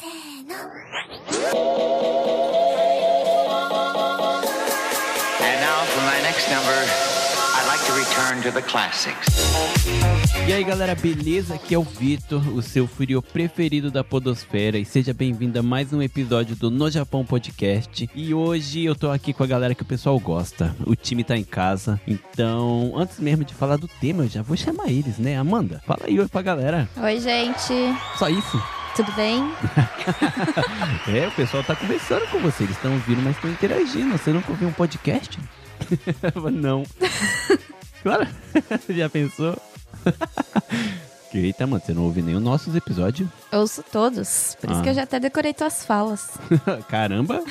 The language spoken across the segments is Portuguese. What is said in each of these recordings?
And now for my next number, I'd like to return to the classics. E aí galera, beleza? Aqui é o Vitor, o seu furio preferido da podosfera e seja bem-vindo a mais um episódio do No Japão Podcast. E hoje eu tô aqui com a galera que o pessoal gosta, o time tá em casa, então antes mesmo de falar do tema eu já vou chamar eles, né? Amanda, fala aí oi pra galera. Oi, gente. Só isso? Tudo bem? É, o pessoal tá conversando com você, eles estão ouvindo, mas estão interagindo. Você nunca ouviu um podcast? Não. Claro, já pensou? Eita, mano, você não ouve nem os nossos episódios? Eu ouço todos. Por isso Ah. que eu já até decorei tuas falas. Caramba!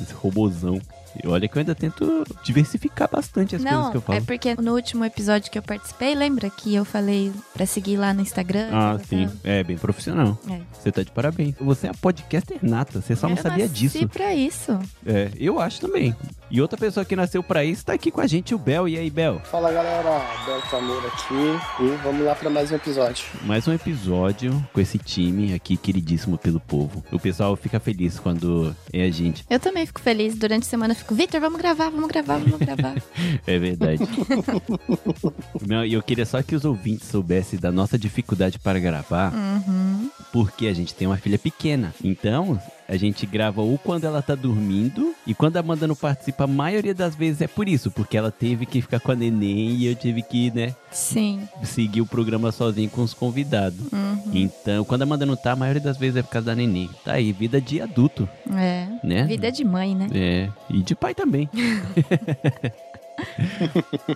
Esse robozão. E olha que eu ainda tento diversificar bastante as coisas Não, que eu falo. é porque no último episódio que eu participei, lembra que eu falei pra seguir lá no Instagram? Ah, sim. É, bem profissional. É. Você tá de parabéns. Você é a podcaster nata, você só não eu sabia nasci disso. pra isso. É, eu acho também. E outra pessoa que nasceu pra isso tá aqui com a gente, o Bel. E aí, Bel? Fala galera, Beto Amor aqui e vamos lá para mais um episódio. Mais um episódio com esse time aqui queridíssimo pelo povo. O pessoal fica feliz quando é a gente. Eu também fico feliz. Durante a semana eu fico, Vitor, vamos gravar, vamos gravar, vamos gravar. É verdade. Não, E eu queria só que os ouvintes soubessem da nossa dificuldade para gravar, uhum. porque a gente tem uma filha pequena. Então, a gente grava ou quando ela tá dormindo, e quando a Amanda não participa, a maioria das vezes é por isso, porque ela teve que ficar com a neném e eu tive que, né, Sim. seguir o programa sozinho com os convidados. Uhum. Então, quando a Amanda não tá, a maioria das vezes é por causa da neném. Tá aí, vida de adulto, É. né? Vida de mãe, né? É, e de pai também.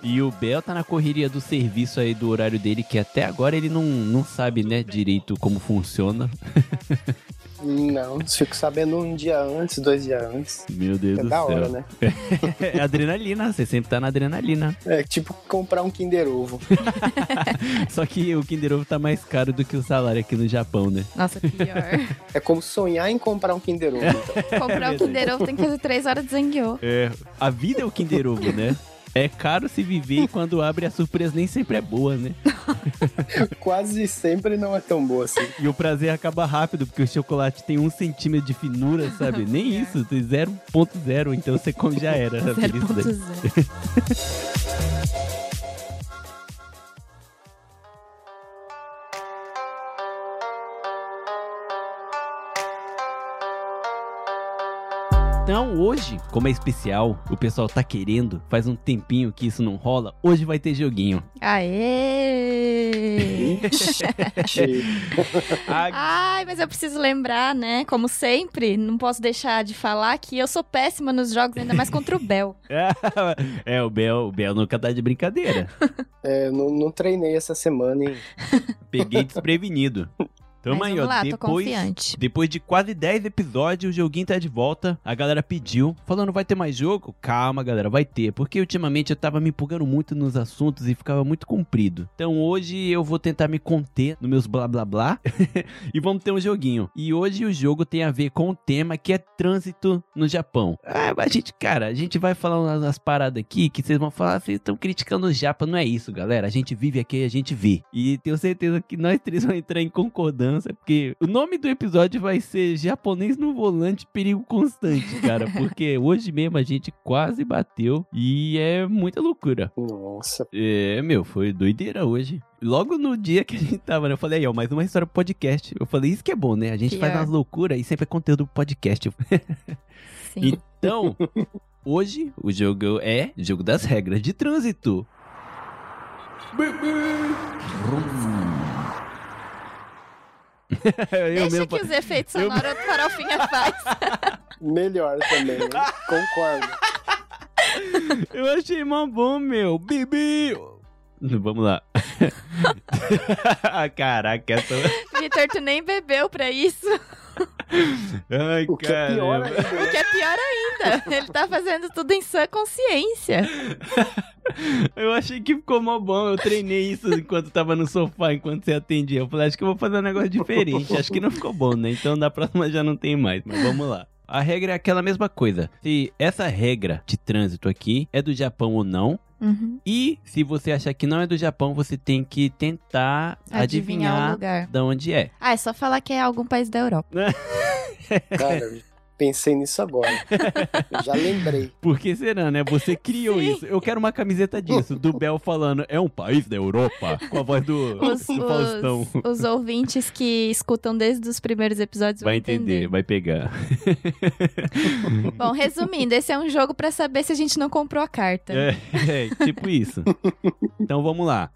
e o Bel tá na correria do serviço aí do horário dele, que até agora ele não, não sabe, né, direito como funciona. Não, fico sabendo um dia antes, dois dias antes. Meu Deus É do da céu. hora, né? É adrenalina, você sempre tá na adrenalina. É tipo comprar um Kinder Ovo. Só que o Kinder Ovo tá mais caro do que o salário aqui no Japão, né? Nossa, pior. É como sonhar em comprar um Kinder Ovo. Então. Comprar verdade. Kinder Ovo tem que fazer três horas de zangueô. É, a vida é o Kinder Ovo, né? É caro se viver e quando abre a surpresa nem sempre é boa, né? Quase sempre não é tão boa assim. E o prazer acaba rápido, porque o chocolate tem um centímetro de finura, sabe? Nem isso, tem 0.0, então você come já era. a felicidade. 0.0. Então hoje, como é especial, o pessoal tá querendo, faz um tempinho que isso não rola, hoje vai ter joguinho. Aê! Ai, mas eu preciso lembrar, né? Como sempre, não posso deixar de falar que eu sou péssima nos jogos, ainda mais contra o Bel. é, o Bel, o Bel nunca tá de brincadeira. É, não, não treinei essa semana, hein? Peguei desprevenido. Tamo aí, ó. lá, tô depois, confiante. depois de quase 10 episódios, o joguinho tá de volta. A galera pediu, falando, vai ter mais jogo? Calma, galera, vai ter. Porque ultimamente eu tava me empolgando muito nos assuntos e ficava muito comprido. Então hoje eu vou tentar me conter nos meus blá blá blá. e vamos ter um joguinho. E hoje o jogo tem a ver com o tema que é trânsito no Japão. Ah, a gente, cara, a gente vai falar umas, paradas aqui que vocês vão falar, vocês estão criticando o Japa. Não é isso, galera. A gente vive aqui e a gente vê. E tenho certeza que nós três vamos entrar em concordância, porque o nome do episódio vai ser Japonês no Volante Perigo Constante, cara. Porque hoje mesmo a gente quase bateu e é muita loucura. Nossa. É, meu, foi doideira hoje. Logo no dia que a gente tava, né? Eu falei, aí, ó, mais uma história pro podcast. Eu falei, isso que é bom, né? A gente faz Pior. umas loucuras e sempre é conteúdo pro podcast. Sim. Então, hoje o jogo é jogo das regras de trânsito. Eu Deixa mesmo que os efeitos sonoros do Farofinha faz. Melhor também, hein? Concordo. Eu achei mó bom, meu. Bibi! Vamos lá. Caraca, essa. Vitor, tu nem bebeu pra isso. Ai, O que é pior ainda. O que é pior ainda. Ele tá fazendo tudo em sã consciência. Eu achei que ficou mó bom. Eu treinei isso enquanto tava no sofá, enquanto você atendia. Eu falei, acho que eu vou fazer um negócio diferente. Acho que não ficou bom, né? Então na próxima já não tem mais. Mas vamos lá. A regra é aquela mesma coisa. Se essa regra de trânsito aqui é do Japão ou não, Uhum. E se você achar que não é do Japão, você tem que tentar Adivinhar, o adivinhar lugar. de onde é. Ah, é só falar que é algum país da Europa. Cara, pensei nisso agora. Eu já lembrei. Por que será, né? Você criou Sim. isso. Eu quero uma camiseta disso, do Bel falando, é um país da Europa, com a voz do, Os, do Faustão. os, os ouvintes que escutam desde os primeiros episódios Vai vão entender, vai pegar. Bom, resumindo, esse é um jogo pra saber se a gente não comprou a carta. É, é, tipo isso. Então vamos lá.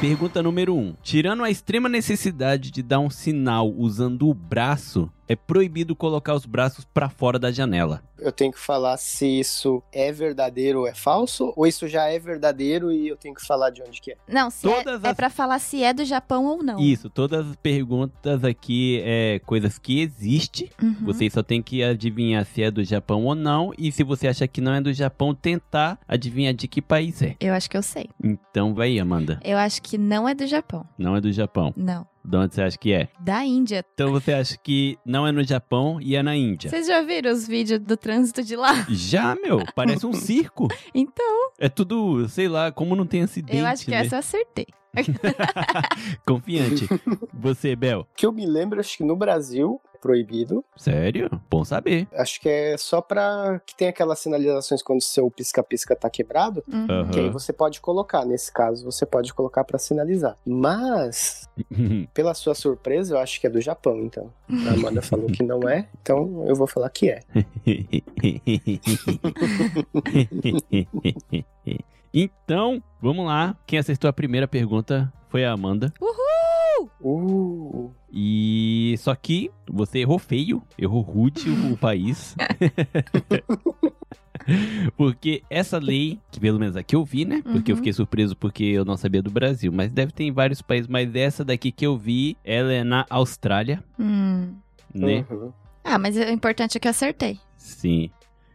Pergunta número 1. Um. Tirando a extrema necessidade de dar um sinal usando o braço, é proibido colocar os braços pra fora da janela. Eu tenho que falar se isso é verdadeiro ou é falso, ou isso já é verdadeiro e eu tenho que falar de onde que é. Não, se é, Todas é as- pra falar se é do Japão ou não. Isso, todas as perguntas aqui é coisas que existem. Uhum. Vocês só tem que adivinhar se é do Japão ou não. E se você acha que não é do Japão, tentar adivinhar de que país é. Eu acho que eu sei. Então vai aí, Amanda. Eu acho que não é do Japão. Não é do Japão. Não. De onde você acha que é? Da Índia. Então você acha que não é no Japão e é na Índia? Vocês já viram os vídeos do trânsito de lá? Já, meu, parece um circo. Então, É tudo, sei lá, como não tem acidente. eu acho que né? essa eu acertei. Confiante. Você, Bel. Que eu me lembro, acho que no Brasil proibido. Sério? Bom saber. Acho que é só pra que tem aquelas sinalizações quando o seu pisca-pisca tá quebrado. Uhum. Que aí você pode colocar, nesse caso, você pode colocar pra sinalizar. Mas, pela sua surpresa, eu acho que é do Japão, então. A Amanda falou que não é, então eu vou falar que é. então, vamos lá. Quem acertou a primeira pergunta foi a Amanda. Uh, E só que você errou feio, errou rude o país. porque essa lei, que pelo menos aqui eu vi, né? Porque eu Uhum. fiquei surpreso porque eu não sabia do Brasil, mas deve ter em vários países, mas essa daqui que eu vi, ela é na Austrália, Hum. né? uhum. Ah, mas o importante é que eu acertei. Sim.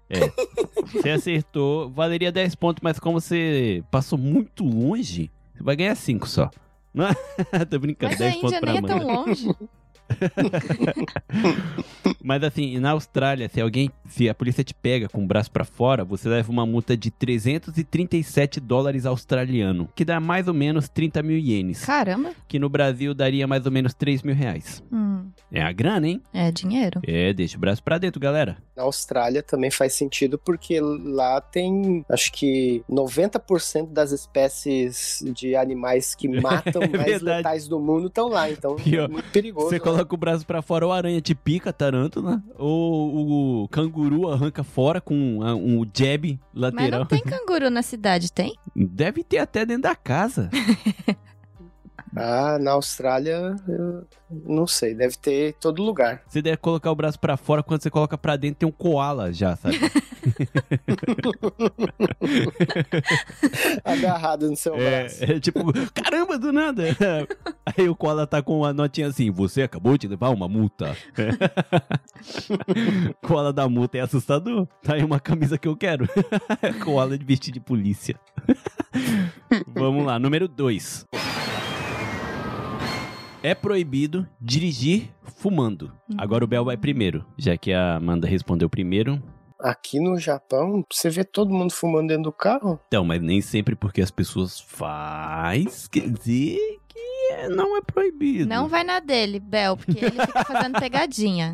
É. você acertou, valeria 10 pontos, mas como você passou muito longe, você vai ganhar 5 só. Tô brincando, Mas a 10 pontos Índia pra nem é tão longe. Mas assim, na Austrália, se alguém, se a polícia te pega com o braço pra fora, você leva uma multa de 337 dólares australiano, que dá mais ou menos 30 mil ienes, Caramba. que no Brasil daria mais ou menos 3 mil reais. Hum. É a grana, hein? É dinheiro. É, deixa o braço pra dentro, galera. Na Austrália também faz sentido porque lá tem, acho que 90% das espécies de animais que matam É mais verdade. letais do mundo estão lá, então Pior, é muito perigoso. Você né? Coloca o braço pra fora, ou a aranha te pica, tarântula, ou o canguru arranca fora com a- um jab Mas lateral. não tem canguru na cidade, tem? Deve ter até dentro da casa. Ah, na Austrália, eu não sei, deve ter todo lugar. Você deve colocar o braço pra fora, quando você coloca pra dentro tem um koala já, sabe? Agarrado no seu braço. É, é tipo, caramba, do nada. Aí o koala tá com a notinha assim, você acabou de levar uma multa. koala da multa é assustador. Tá aí uma camisa que eu quero. koala de vestir de polícia. Vamos lá, número 2. É proibido dirigir fumando. Agora o Bel vai primeiro, já que a Amanda respondeu primeiro. Aqui no Japão, você vê todo mundo fumando dentro do carro? Então, mas nem sempre porque as pessoas faz, quer dizer que não é proibido. Não vai na dele, Bel, porque ele fica fazendo pegadinha.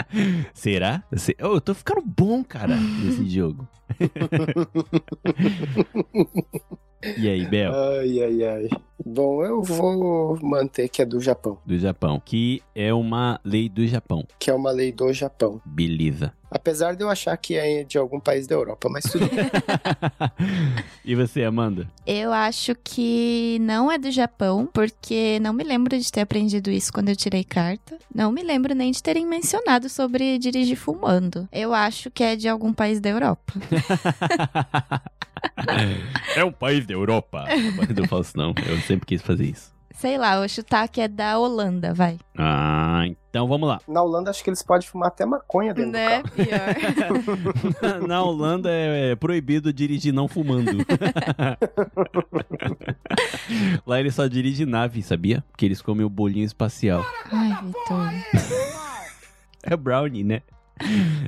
Será? Se- Oh, eu tô ficando bom, cara, nesse jogo. e aí, Bel, Ai, ai, ai. Bom, eu vou manter que é do Japão, do Japão, que é uma lei do Japão. que é uma lei do Japão. Beleza. Apesar de eu achar que é de algum país da Europa, mas tudo bem. e você, Amanda? Eu acho que não é do Japão, porque não me lembro de ter aprendido isso quando eu tirei carta. Não me lembro nem de terem mencionado sobre dirigir fumando. Eu acho que é de algum país da Europa. é um país da Europa. Do Faustão, eu sempre quis fazer isso. Sei lá, chutar que é da Holanda, vai. Ah, então vamos lá. Na Holanda, acho que eles podem fumar até maconha dentro Né? do carro. Pior. Na Holanda é, é proibido dirigir não fumando. Lá eles só dirigem nave, sabia? Porque eles comem o bolinho espacial. Ai, Vitor. É brownie, né?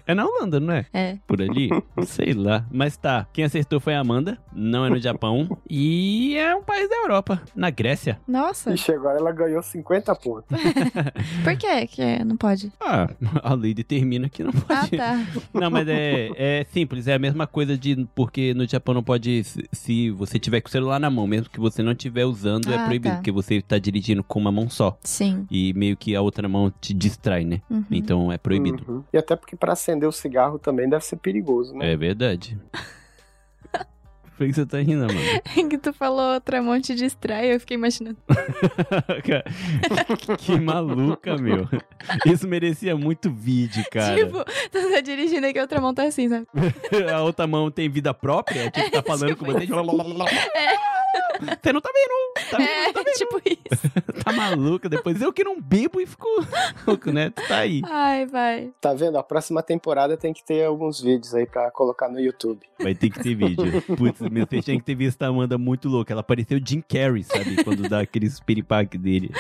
É na Holanda, não é? É. Por ali? Sei lá. Mas tá. Quem acertou foi a Amanda. Não é no Japão. E é um país da Europa. Na Grécia. Nossa, Ixi, agora ela ganhou 50 pontos. por que que não pode? Ah, a lei determina que não Ah, pode. tá. Não, mas é, é simples. É a mesma coisa de. Porque no Japão não pode. Se, você tiver com o celular na mão, mesmo que você não estiver usando, é Ah, proibido. tá. Porque você tá dirigindo com uma mão só. Sim. E meio que a outra mão te distrai, né? Uhum. Então é proibido. Uhum. E até porque pra acender o cigarro também deve ser perigoso, né? É verdade. Por que você tá rindo, mano? que tu falou outra monte de distrai, eu fiquei imaginando. que maluca, meu. Isso merecia muito vídeo, cara. Tipo, tu tá dirigindo aí que a outra mão tá assim, sabe? A outra mão tem vida própria? Tipo, tá falando tipo com você. Você não tá vendo? Tá, É, tipo isso. tá maluca? Depois eu que não bebo e fico louco, né? Tu tá aí. Ai, vai. Tá vendo? A próxima temporada tem que ter alguns vídeos aí pra colocar no YouTube. Vai ter que ter vídeo. Putz, meu, você tinha que ter visto a Amanda muito louca. Ela pareceu Jim Carrey, sabe? Quando dá aqueles piripaque dele.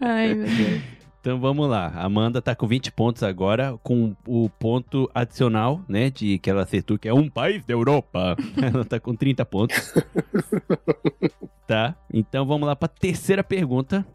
Ai, meu Deus. Então vamos lá. Amanda tá com 20 pontos agora, com o ponto adicional, né? De que ela acertou, que é um país da Europa. Ela tá com 30 pontos. tá? Então vamos lá pra terceira pergunta.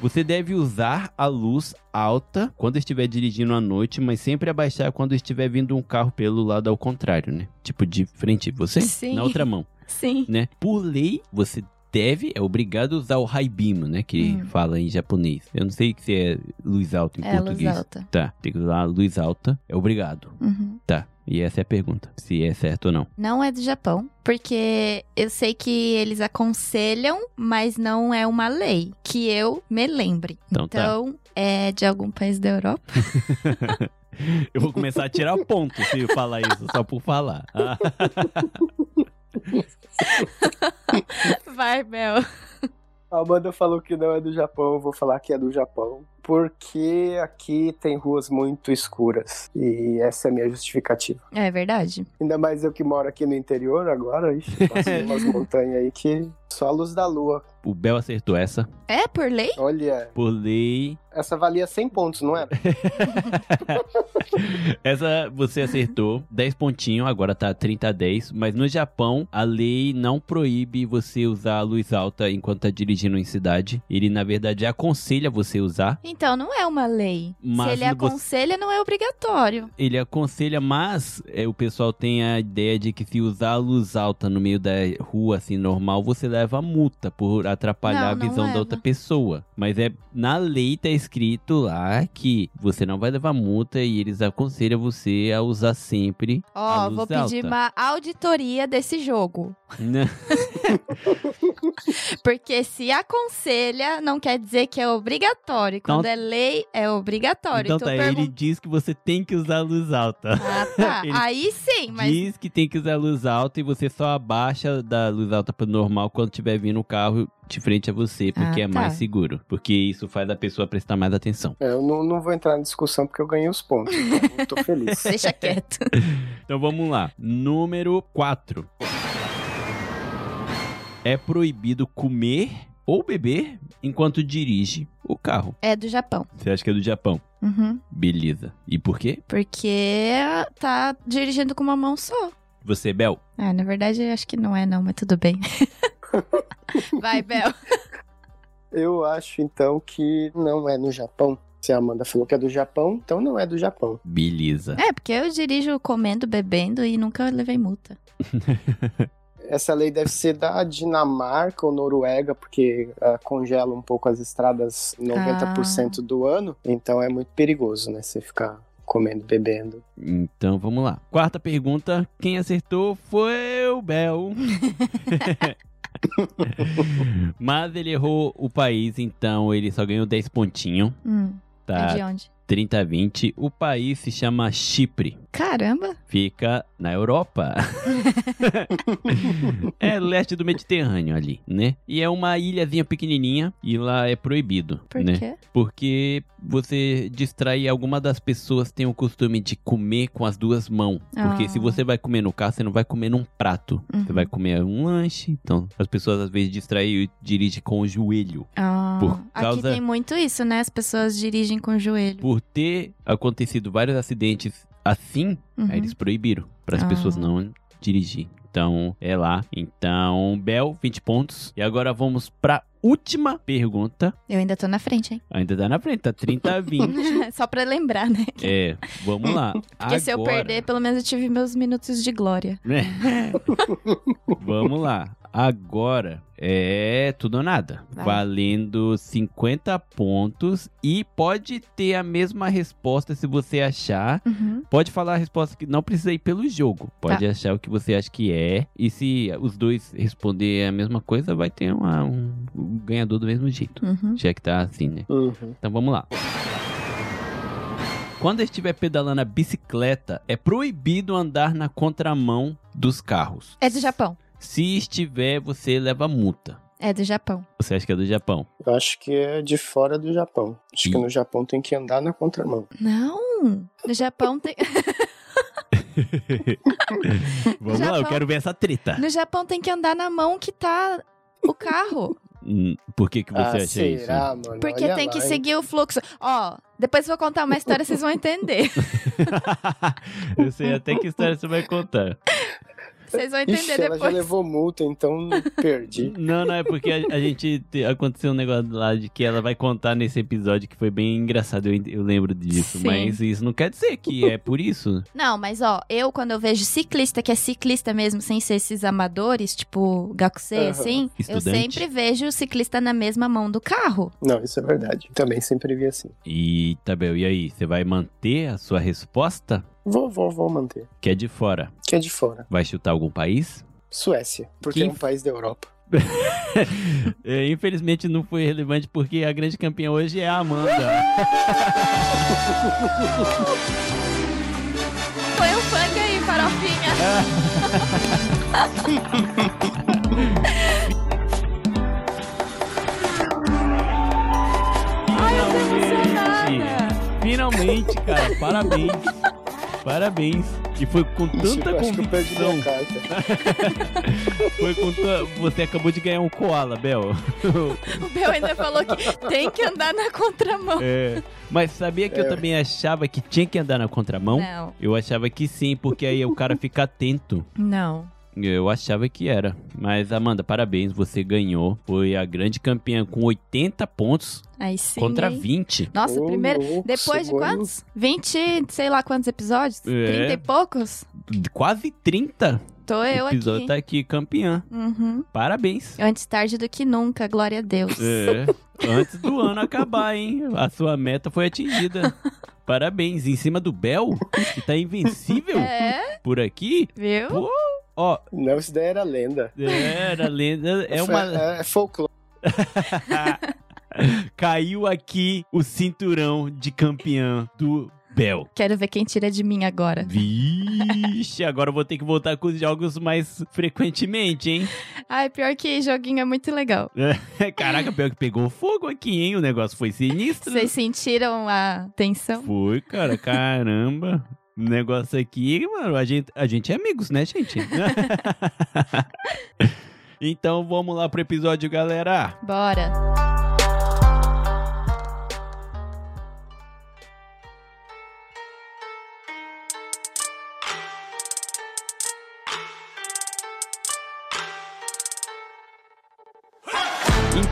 Você deve usar a luz alta quando estiver dirigindo à noite, mas sempre abaixar quando estiver vindo um carro pelo lado ao contrário, né? Tipo de frente você, Sim. na outra mão Sim. né? Por lei, você deve, é obrigado a usar o high beam, né? Que Hum. fala em japonês. Eu não sei se é luz alta em É, luz português. alta. Tá, tem que usar luz alta, é obrigado. Uhum. Tá, e essa é a pergunta, se é certo ou não. Não é do Japão, porque eu sei que eles aconselham, mas não é uma lei que eu me lembre. Então tá. Então, é de algum país da Europa? Eu vou começar a tirar ponto se eu falar isso só por falar. Vai, Bel. A Amanda falou que não é do Japão, eu vou falar que é do Japão. Porque aqui tem ruas muito escuras. E essa é a minha justificativa. É verdade. Ainda mais eu que moro aqui no interior agora, ixi, umas montanhas aí que só a luz da lua. O Bel acertou essa. É por lei? Olha, Por lei. essa valia 100 pontos, não é? Essa você acertou. 10 pontinhos, agora tá 30 a 10. Mas no Japão, a lei não proíbe você usar a luz alta enquanto tá dirigindo em cidade. Ele, na verdade, aconselha você usar. Então não é uma lei. Mas Se ele aconselha, não é obrigatório. Ele aconselha, mas é, o pessoal tem a ideia de que se usar a luz alta no meio da rua, assim, normal, você leva multa por atrapalhar Não, a visão da outra pessoa. Mas é na lei tá escrito lá que você não vai levar multa e eles aconselham você a usar sempre Ó, luz vou pedir alta. uma auditoria desse jogo. Porque se aconselha, não quer dizer que é obrigatório. Quando Então- é lei, é obrigatório. Então tu tá, ele pergunta- diz que você tem que usar a luz alta. Ah, tá. Ele Aí sim, mas Diz que tem que usar a luz alta e você só abaixa da luz alta pro normal quando tiver vindo o carro de frente a você, porque Ah, é tá. mais seguro. Porque isso faz a pessoa prestar mais atenção. É, Eu não, não vou entrar na discussão porque eu ganhei os pontos. Então eu tô feliz. deixa quieto. Então vamos lá. Número 4. É proibido comer ou beber enquanto dirige o carro. É do Japão. Você acha que é do Japão? Uhum. Beleza. E por quê? Porque tá dirigindo com uma mão só. Você, Bel? Ah, na verdade, eu acho que não é, não, mas tudo bem. Vai, Bel. Eu acho então que não é no Japão. Se a Amanda falou que é do Japão, então não é do Japão. Beleza. É, porque eu dirijo comendo, bebendo e nunca levei multa. Essa lei deve ser da Dinamarca ou Noruega, porque ah, congela um pouco as estradas 90% do ano. Então é muito perigoso, né? Você ficar comendo, bebendo. Então vamos lá. Quarta pergunta. Quem acertou foi o Bel. Mas ele errou o país, então ele só ganhou 10 pontinhos. Hum, Tá é de onde? 30 a 20. O país se chama Chipre. Caramba. Fica na Europa. é leste do Mediterrâneo ali, né? E é uma ilhazinha pequenininha e lá é proibido, Por né? quê? Porque você distrai alguma das pessoas tem o costume de comer com as duas mãos. Porque Ah. se você vai comer no carro, você não vai comer num prato. Você Uhum. vai comer um lanche. Então, as pessoas às vezes distraem e dirigem com o joelho. Ah, Por causa- Aqui tem muito isso, né? As pessoas dirigem com o joelho. Por ter acontecido vários acidentes assim, Uhum. aí eles proibiram para as Ah. pessoas não dirigir. Então, é lá. Então, Bel, 20 pontos. E agora vamos pra última pergunta. Eu ainda tô na frente, hein? Ainda tá na frente, tá 30 a 20. Só pra lembrar, né? é, vamos lá. Porque se eu Agora- perder, pelo menos eu tive meus minutos de glória. né? Vamos lá. Agora é tudo ou nada. Vai. Valendo 50 pontos e pode ter a mesma resposta se você achar. Uhum. Pode falar a resposta que não precisa ir pelo jogo. Pode Tá. achar o que você acha que é. E se os dois responder a mesma coisa, vai ter uma- um, um ganhador do mesmo jeito. Uhum. Já que tá assim, né? Uhum. Então vamos lá. Quando estiver pedalando a bicicleta, é proibido andar na contramão dos carros. É do Japão. Se estiver, você leva multa. É do Japão. Você acha que é do Japão? Eu acho que é de fora do Japão. Acho Ih. que no Japão tem que andar na contramão. Não! No Japão tem. Vamos lá, eu Japão. quero ver essa treta. No Japão tem que andar na mão que tá o carro. Hum, Por que, que você ah, acha será, isso? mano? Porque Olha tem lá, que hein? seguir o fluxo. Ó, depois eu vou contar uma história, vocês vão entender. eu sei até que história você vai contar. Vocês vão entender Ixi, ela já depois. levou multa, então perdi. Não, não, é porque a, a gente. te- aconteceu um negócio lá de que ela vai contar nesse episódio que foi bem engraçado, eu, eu lembro disso. Sim. Mas isso não quer dizer que é por isso. Não, mas ó, eu quando eu vejo ciclista, que é ciclista mesmo, sem ser esses amadores, tipo Gakusei, Aham. assim, eu Estudante. sempre vejo o ciclista na mesma mão do carro. Não, isso é verdade. Também sempre vi assim. E, Tabel, e aí? Você vai manter a sua resposta? Vou, vou, vou manter. Que é de fora. Que é de fora. Vai chutar algum país? Suécia, porque Que é um país da Europa. É, infelizmente não foi relevante porque a grande campeã hoje é a Amanda. Põe um funk aí, farofinha. Ai, eu tô emocionada. Finalmente, cara, parabéns. Parabéns. E foi com tanta eu eu convicção. Foi com ta... Você acabou de ganhar um koala, Bel. O Bel ainda falou que tem que andar na contramão. É. Mas sabia que eu É. também achava que tinha que andar na contramão? Não, Eu achava que sim, porque aí o cara fica atento. não. Eu achava que era. Mas, Amanda, parabéns, você ganhou. Foi a grande campeã com 80 pontos Aí sim. contra hein? 20. Nossa, primeiro. Depois de aí. quantos? 20, sei lá quantos episódios? É. 30 e poucos? Quase 30. Tô eu o episódio aqui. tá aqui, campeã. Uhum. Parabéns. Antes tarde do que nunca, glória a Deus. É, antes do ano acabar, hein? A sua meta foi atingida. Parabéns. Em cima do Bel, que tá invencível É, por aqui. viu? Pô, Ó, Não, isso daí era lenda. era lenda. É uma. É, é folclore. Caiu aqui o cinturão de campeã do Bel. Quero ver quem tira de mim agora. Vixe, agora eu vou ter que voltar com os jogos mais frequentemente, hein? Ai, pior que joguinho é muito legal. Caraca, pior que pegou fogo aqui, hein? O negócio foi sinistro. Vocês sentiram a tensão? Foi, cara, caramba. Negócio aqui, mano, a gente, a gente é amigos, né, gente? então vamos lá pro episódio, galera. Bora.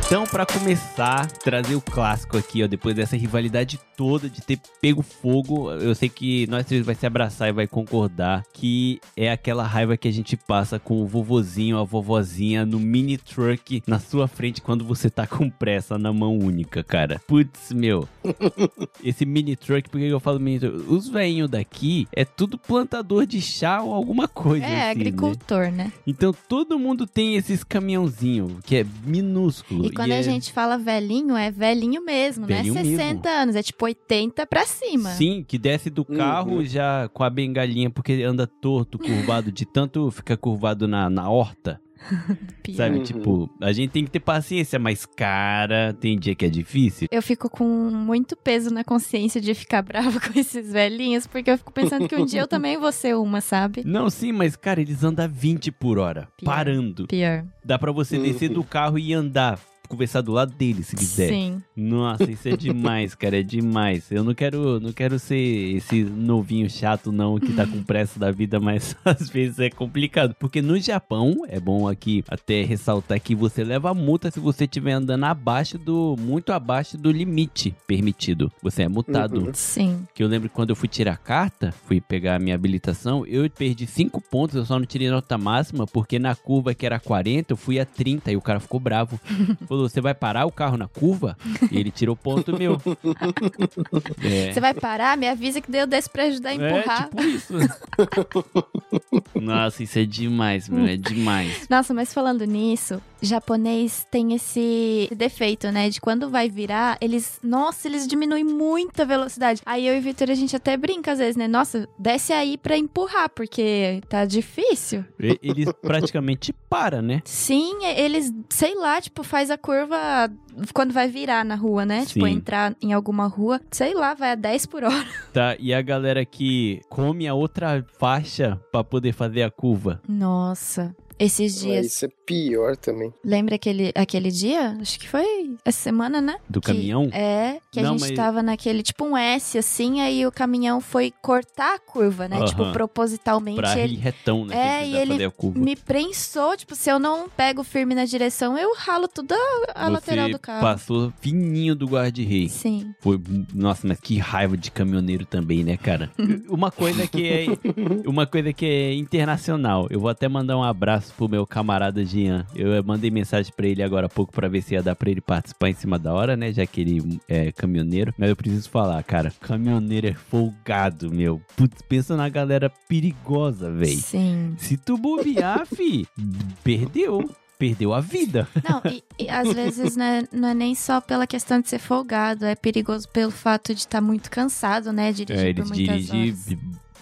Então, pra começar, trazer o clássico aqui, ó, depois dessa rivalidade toda de ter pego fogo, eu sei que nós três vai se abraçar e vai concordar que é aquela raiva que a gente passa com o vovozinho, a vovozinha no mini truck na sua frente quando você tá com pressa na mão única, cara. Putz, meu. Esse mini truck, por que eu falo mini truck? Os velhinhos daqui é tudo plantador de chá ou alguma coisa É, assim, né? agricultor, né? Então todo mundo tem esses caminhãozinho que é minúsculo. E quando e a é- gente fala velhinho, é velhinho mesmo, Velhinho não é 60 anos, é tipo 80 pra cima. Sim, que desce do carro Uhum. já com a bengalinha, porque anda torto, curvado, de tanto ficar curvado na, na horta. Pior. Sabe? Uhum. Tipo, a gente tem que ter paciência, mas, cara, tem dia que é difícil. Eu fico com muito peso na consciência de ficar brava com esses velhinhos, porque eu fico pensando que um dia eu também vou ser uma, sabe? Não, sim, mas, cara, eles andam a 20 por hora, Pior. parando. Pior. Dá pra você descer Uhum. do carro e andar, conversar do lado dele, se quiser. Sim. Nossa, isso é demais, cara, é demais. Eu não quero, não quero ser esse novinho chato não que tá com pressa da vida, mas às vezes é complicado, porque no Japão é bom aqui até ressaltar que você leva multa se você estiver andando abaixo do muito abaixo do limite permitido. Você é multado. Uhum. Sim. Que eu lembro que quando eu fui tirar a carta, fui pegar a minha habilitação, eu perdi 5 pontos, eu só não tirei nota máxima, porque na curva que era 40, eu fui a 30 e o cara ficou bravo. Falou, você vai parar o carro na curva? E ele tirou ponto meu. É. Você vai parar? Me avisa que daí eu desço pra ajudar a empurrar. É, tipo isso. Nossa, isso é demais, meu, é demais. Nossa, mas falando nisso, japonês tem esse defeito, né? De quando vai virar, eles. Nossa, eles diminuem muito a velocidade. Aí eu e Vitor, a gente até brinca às vezes, né? Nossa, desce aí pra empurrar, porque tá difícil. E- Ele praticamente para, né? Sim, eles, sei lá, tipo, faz a curva quando vai virar na rua, né? Tipo, Sim. entrar em alguma rua, sei lá, vai a 10 por hora. Tá, e a galera que come a outra faixa pra poder fazer a curva. Nossa. Esses dias. Isso é pior também. Lembra aquele, aquele dia? Acho que foi essa semana, né? Do Que- caminhão? É, que a Não, gente mas- tava naquele, tipo um S, assim, aí o caminhão foi cortar a curva, né? Tipo, propositalmente. Pra ir ele retão, né? É, que e ele fazer a curva. me prensou, tipo, se eu não pego firme na direção, eu ralo toda a Você lateral do carro. passou fininho do guarda-rei. Sim. Foi, nossa, mas que raiva de caminhoneiro também, né, cara? uma coisa que é uma coisa que é internacional. Eu vou até mandar um abraço pro meu camarada Jean. Eu eh, mandei mensagem pra ele agora há pouco pra ver se ia dar pra ele participar em cima da hora, né, já que ele é caminhoneiro. Mas eu preciso falar, cara, caminhoneiro é folgado, meu. Putz, pensa na galera perigosa, véi. Sim. Se tu bobear, fi, perdeu. Perdeu a vida. Não, e, e às vezes né, não é nem só pela questão de ser folgado, é perigoso pelo fato de estar muito cansado, né? Dirigir É, por eles muitas dirigem, horas.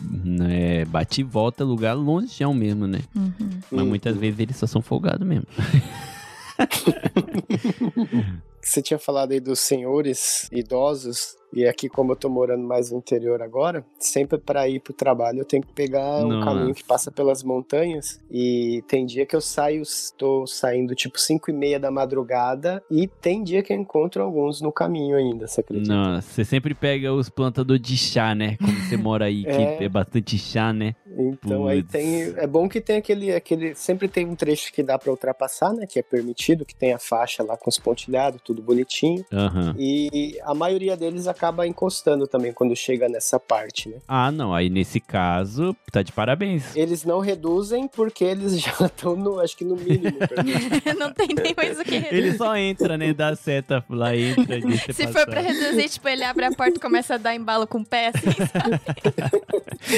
Né, bate e volta, lugar longeão mesmo, né? Uhum. Mas Uhum. muitas vezes eles só são folgados mesmo. Você tinha falado aí dos senhores idosos, e aqui, como eu tô morando mais no interior agora, sempre para ir pro trabalho eu tenho que pegar um Nossa. caminho que passa pelas montanhas. E tem dia que eu saio, tô saindo tipo 5 e meia da madrugada, e tem dia que eu encontro alguns no caminho ainda, você acredita? Nossa, você sempre pega os plantadores de chá, né? Como você mora aí, É. que é bastante chá, né? Então aí Puts. tem. É bom que tem aquele, aquele. Sempre tem um trecho que dá para ultrapassar, né? Que é permitido, que tem a faixa lá com os pontilhados, tudo bonitinho. Aham. E a maioria deles acaba encostando também quando chega nessa parte, né? Ah, não. Aí nesse caso, tá de parabéns. Eles não reduzem porque eles já estão no, acho que no mínimo. não tem nem mais o que reduzir. Ele só entra, né? Dá seta lá, entra, Se passar. for pra reduzir, tipo, ele abre a porta e começa a dar embalo com o pé, assim, sabe?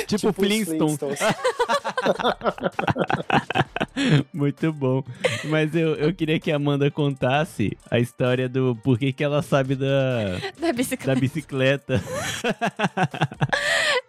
Tipo, os Flintstones. Flintstones. Muito bom. Mas eu, eu queria que a Amanda contasse a história do porquê que ela sabe da, Da da bicicleta. Bicicleta.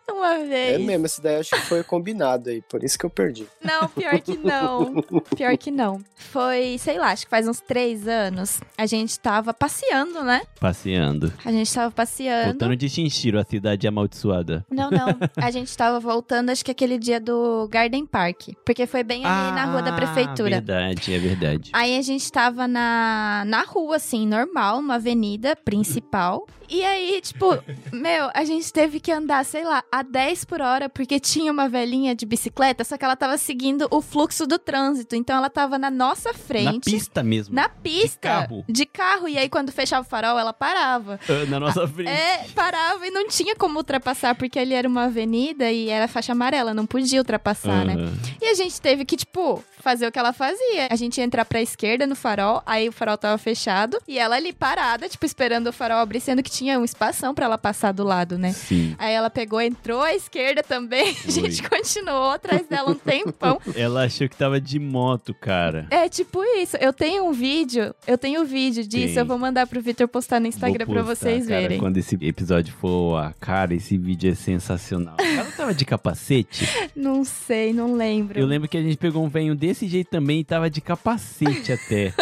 Uma É vez. mesmo, essa daí acho que foi combinado aí, por isso que eu perdi. Não, pior que não. Pior que não. Foi, sei lá, acho que faz uns três anos. A gente tava passeando, né? Passeando. A gente tava passeando. Voltando de Shinshiro, a cidade amaldiçoada. Não, não. A gente tava voltando, acho que aquele dia do Garden Park. Porque foi bem ali na rua da prefeitura. Ah, Verdade, é verdade. Aí a gente tava na, na rua, assim, normal, uma avenida principal. E aí, tipo, meu, a gente teve que andar, sei lá, a 10 por hora, porque tinha uma velhinha de bicicleta, só que ela tava seguindo o fluxo do trânsito. Então ela tava na nossa Na frente. pista mesmo. Na pista. carro. De carro. E aí, quando fechava o farol, ela parava. Ah, Na nossa frente. É, parava e não tinha como ultrapassar, porque ali era uma avenida e era faixa amarela, não podia ultrapassar, né? Aham. E a gente teve que, tipo, fazer o que ela fazia. A gente ia entrar pra esquerda no farol, aí o farol tava fechado, e ela ali parada, tipo, esperando o farol abrir, sendo que tinha um espação pra ela passar do lado, né? Sim. Aí ela pegou, entrou à esquerda também. A gente continuou atrás dela um tempão. Ela achou que tava de moto, cara. É tipo isso. Eu tenho um vídeo, eu tenho um vídeo disso, eu vou mandar pro Vitor postar no Instagram postar, vocês cara, verem. Quando esse episódio for a cara, esse vídeo é sensacional. Ela tava de capacete? Não sei, não lembro. Eu lembro que a gente pegou um venho desse jeito também e tava de capacete até.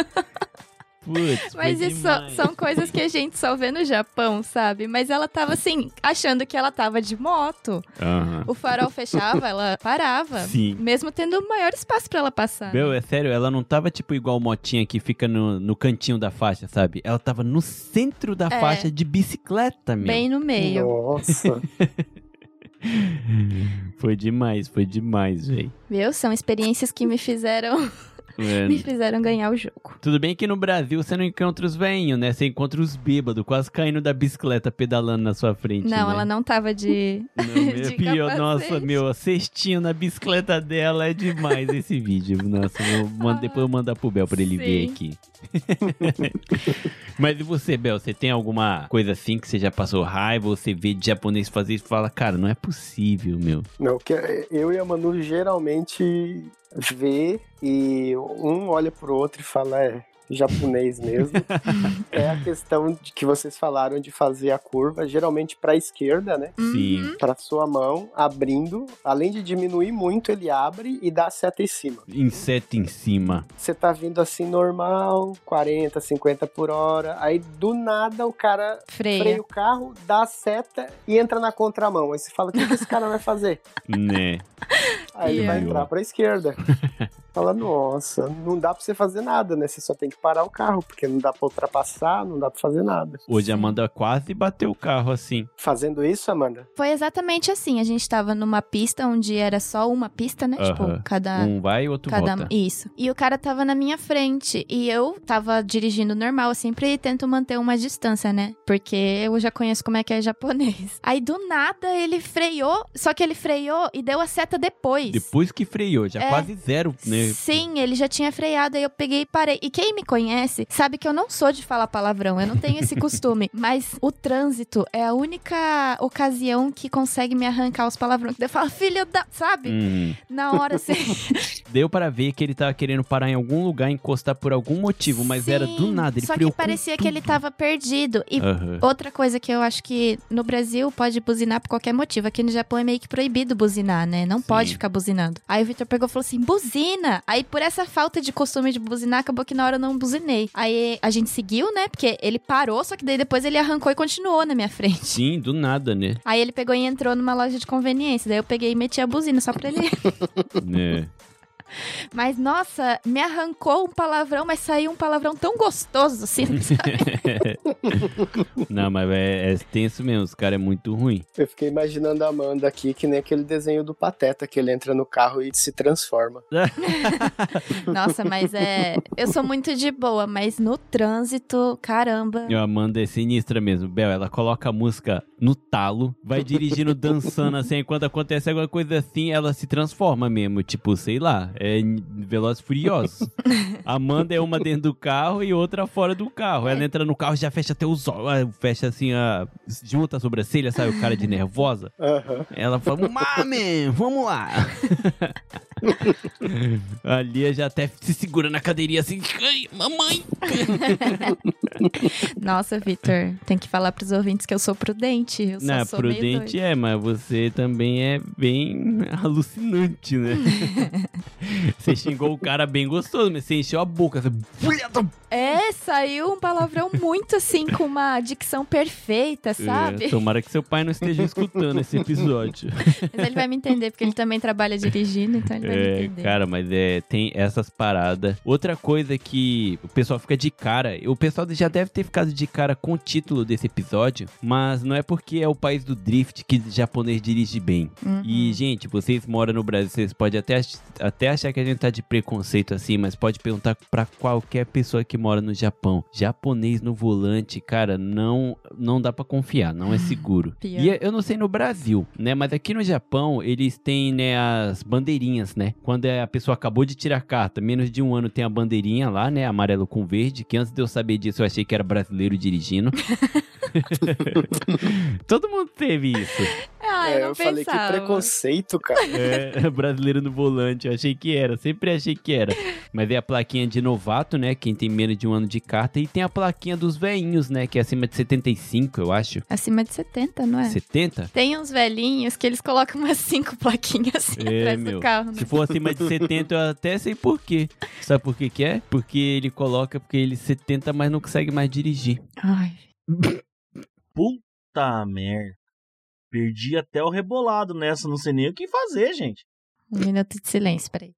Putz, Mas isso demais. são coisas que a gente só vê no Japão, sabe? Mas ela tava assim, achando que ela tava de moto. Aham. O farol fechava, ela parava. Sim. Mesmo tendo maior espaço pra ela passar. Meu, é sério, ela não tava tipo igual motinha que fica no, no cantinho da faixa, sabe? Ela tava no centro da É. faixa de bicicleta, meu. Bem no meio. Nossa. Foi demais, foi demais, véi. Viu? São experiências que me fizeram, É, me fizeram ganhar o jogo. Tudo bem que no Brasil você não encontra os veinhos, né? Você encontra os bêbados quase caindo da bicicleta pedalando na sua frente. Não, né? ela não tava de. Não, de pior, capacete. nossa, meu, cestinho na bicicleta dela é demais esse vídeo. Nossa, eu mando, depois eu mandar pro Bel pra ele ver Sim. aqui. Mas e você, Bel? Você tem alguma coisa assim que você já passou raiva? Ou você vê de japonês fazer isso e fala, cara, não é possível, meu. Não, que eu e a Manu geralmente vê e um olha pro outro e fala, é, japonês mesmo. é a questão de que vocês falaram de fazer a curva, geralmente pra esquerda, né? Sim. Uhum. Pra sua mão, abrindo. Além de diminuir muito, ele abre e dá a seta em cima. Inseto em cima. Você tá vindo assim normal, 40, 50 por hora. Aí do nada o cara Freia. freia o carro, dá a seta e entra na contramão. Aí você fala: o que, que esse cara vai fazer? Né? Aí ele vai Pior. entrar pra esquerda. Fala, nossa, não dá pra você fazer nada, né? Você só tem que parar o carro, porque não dá pra ultrapassar, não dá pra fazer nada. Hoje a. Amanda quase bateu o carro assim. Fazendo isso, Amanda? Foi exatamente assim. A gente tava numa pista onde era só uma pista, né? Aham. Tipo, cada. Um vai e outro Cada... volta. Isso. E o cara tava na minha frente. E eu tava dirigindo normal. Eu sempre tento manter uma distância, né? Porque eu já conheço como é que é japonês. Aí do nada ele freou. Só que ele freou e deu a seta depois. Depois que freou, já É. quase zero, né? Sim, ele já tinha freado, aí eu peguei e parei. E quem me conhece sabe que eu não sou de falar palavrão, eu não tenho esse costume. Mas o trânsito é a única ocasião que consegue me arrancar os palavrões. Eu falo, filho da. Sabe? Uhum. Na hora assim. Deu para ver que ele tava querendo parar em algum lugar, encostar por algum motivo, mas era do Sim, nada. Ele Só que parecia que ele tudo. tava perdido. E Aham. outra coisa que eu acho que no Brasil pode buzinar por qualquer motivo. Aqui no Japão é meio que proibido buzinar, né? Não Sim. pode ficar buzinando. Aí o Victor pegou e falou assim: buzina! Aí por essa falta de costume de buzinar, acabou que na hora eu não buzinei. Aí a gente seguiu, né? Porque ele parou, só que daí depois ele arrancou e continuou na minha frente. Sim, do nada, né? Aí ele pegou e entrou numa loja de conveniência. Daí eu peguei e meti a buzina só pra ele. né? Mas, nossa, me arrancou um palavrão, mas saiu um palavrão tão gostoso, assim? Não, mas é, é tenso mesmo, os caras é muito ruim. Eu fiquei imaginando a Amanda aqui, que nem aquele desenho do Pateta, que ele entra no carro e se transforma. Nossa, mas é. Eu sou muito de boa, mas no trânsito, caramba. E a Amanda é sinistra mesmo. Bel, ela coloca a música no talo, vai dirigindo, dançando assim, enquanto acontece alguma coisa assim, ela se transforma mesmo. Tipo, sei lá, é Velozes e Furiosos. A Amanda é uma dentro do carro e outra fora do carro. Ela entra no carro e já fecha até os olhos, ah, fecha assim, a, junta a sobrancelha, sabe? O cara de nervosa. Ela fala, Mame, vamos lá. a Lia já até se segura na cadeirinha assim, ai, mamãe. Nossa, Vitor, tem que falar pros ouvintes que eu sou prudente. Eu só Não, sou prudente é, mas você também é bem alucinante, né? você xingou o cara bem gostoso, mas você encheu a boca. Você... É, saiu um palavrão muito assim, com uma dicção perfeita, sabe? É, tomara que seu pai não esteja escutando esse episódio. Mas ele vai me entender, porque ele também trabalha dirigindo, então ele vai me É, cara, mas é, tem essas paradas. Outra coisa que o pessoal fica de cara, o pessoal já deve ter ficado de cara com o título desse episódio, mas não é porque é o país do drift que japonês dirige bem. Uhum. E, gente, vocês moram no Brasil, vocês podem até, até achar que a gente tá de preconceito assim, mas pode perguntar pra qualquer pessoa que mora no Japão. Japonês no volante, cara, não não dá pra confiar, não é seguro. E eu não sei no Brasil, né? Mas aqui no Japão, eles têm, né, as bandeirinhas, né? Quando a pessoa acabou de tirar a carta, menos de um ano tem a bandeirinha lá, né? Amarelo com verde, que antes de eu saber disso eu achei que era brasileiro dirigindo. Todo mundo teve isso. Ah, É, eu eu, não falei que preconceito, cara. É, brasileiro no volante, eu achei que era, sempre achei que era. Mas é a plaquinha de novato, né? Quem tem menos de um ano de carta. E tem a plaquinha dos veinhos, né? Que é acima de 75, eu acho. Acima de 70, não é? 70? Tem uns velhinhos que eles colocam umas cinco plaquinhas assim É, atrás meu. do carro, né? Se for acima de 70, eu até sei por quê. Sabe por que que é? Porque ele coloca, porque ele 70, mas não consegue mais dirigir. Ai, Puta merda. Perdi até o rebolado nessa, não sei nem o que fazer, gente. um minuto de silêncio, peraí.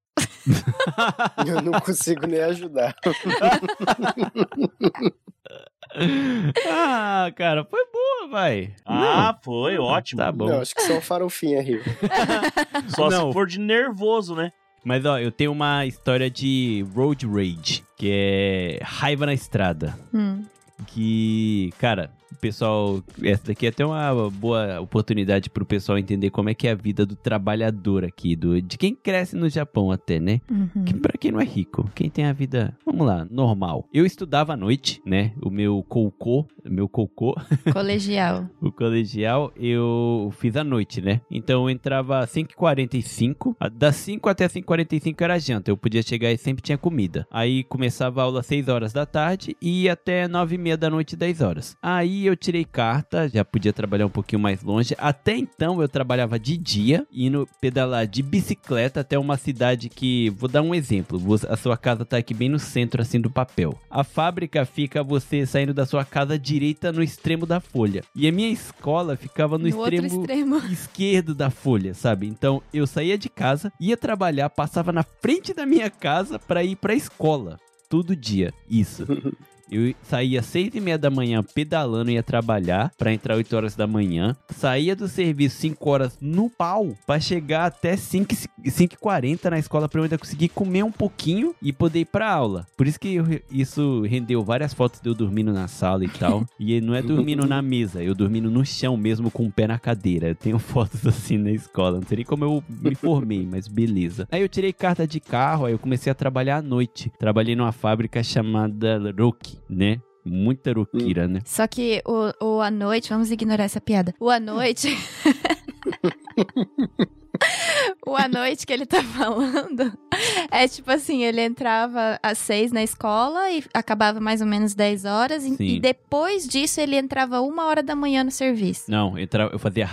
Eu não consigo nem ajudar. ah, cara, foi boa, vai. Ah, foi ótimo. Tá bom. Não, acho que só farofinha Rio. Só Não. se for de nervoso, né? Mas ó, eu tenho uma história de road rage, que é raiva na estrada. Hum. que, cara, pessoal, essa daqui é até uma boa oportunidade pro pessoal entender como é que é a vida do trabalhador aqui, do, de quem cresce no Japão até, né? Uhum. Que pra quem não é rico, quem tem a vida, vamos lá, normal. Eu estudava à noite, né? O meu cocô, meu cocô, Colegial. o colegial, eu fiz à noite, né? Então eu entrava às 5h45, a- das 5 até 5h45 era janta, eu podia chegar e sempre tinha comida. Aí começava a aula às 6 horas da tarde e até 9h30 da noite, 10 horas. Aí eu tirei carta, já podia trabalhar um pouquinho mais longe. Até então eu trabalhava de dia, indo pedalar de bicicleta até uma cidade que, vou dar um exemplo, a sua casa tá aqui bem no centro assim do papel. A fábrica fica você saindo da sua casa direita no extremo da folha. E a minha escola ficava no, No extremo extremo. esquerdo da folha, sabe? Então eu saía de casa, ia trabalhar, passava na frente da minha casa pra ir pra escola. Todo dia. Isso. Eu saía às seis e meia da manhã pedalando, ia trabalhar pra entrar 8 horas da manhã. Saía do serviço 5 horas no pau pra chegar até 5 e 40 na escola pra eu ainda conseguir comer um pouquinho e poder ir pra aula. Por isso que eu isso rendeu várias fotos de eu dormindo na sala e tal. e não é dormindo na mesa, eu dormindo no chão mesmo com o pé na cadeira. Eu tenho fotos assim na escola. Não sei nem como eu me formei, mas beleza. Aí eu tirei carta de carro, aí eu comecei a trabalhar à noite. Trabalhei numa fábrica chamada Roki, né? Muita roqueira, né? Só que o, o à noite, vamos ignorar essa piada. O à noite. o à noite que ele tá falando é tipo assim: ele entrava às seis na escola e acabava mais ou menos 10 horas. e- Sim. E depois disso ele entrava uma hora da manhã no serviço. Não, eu, entrava, eu fazia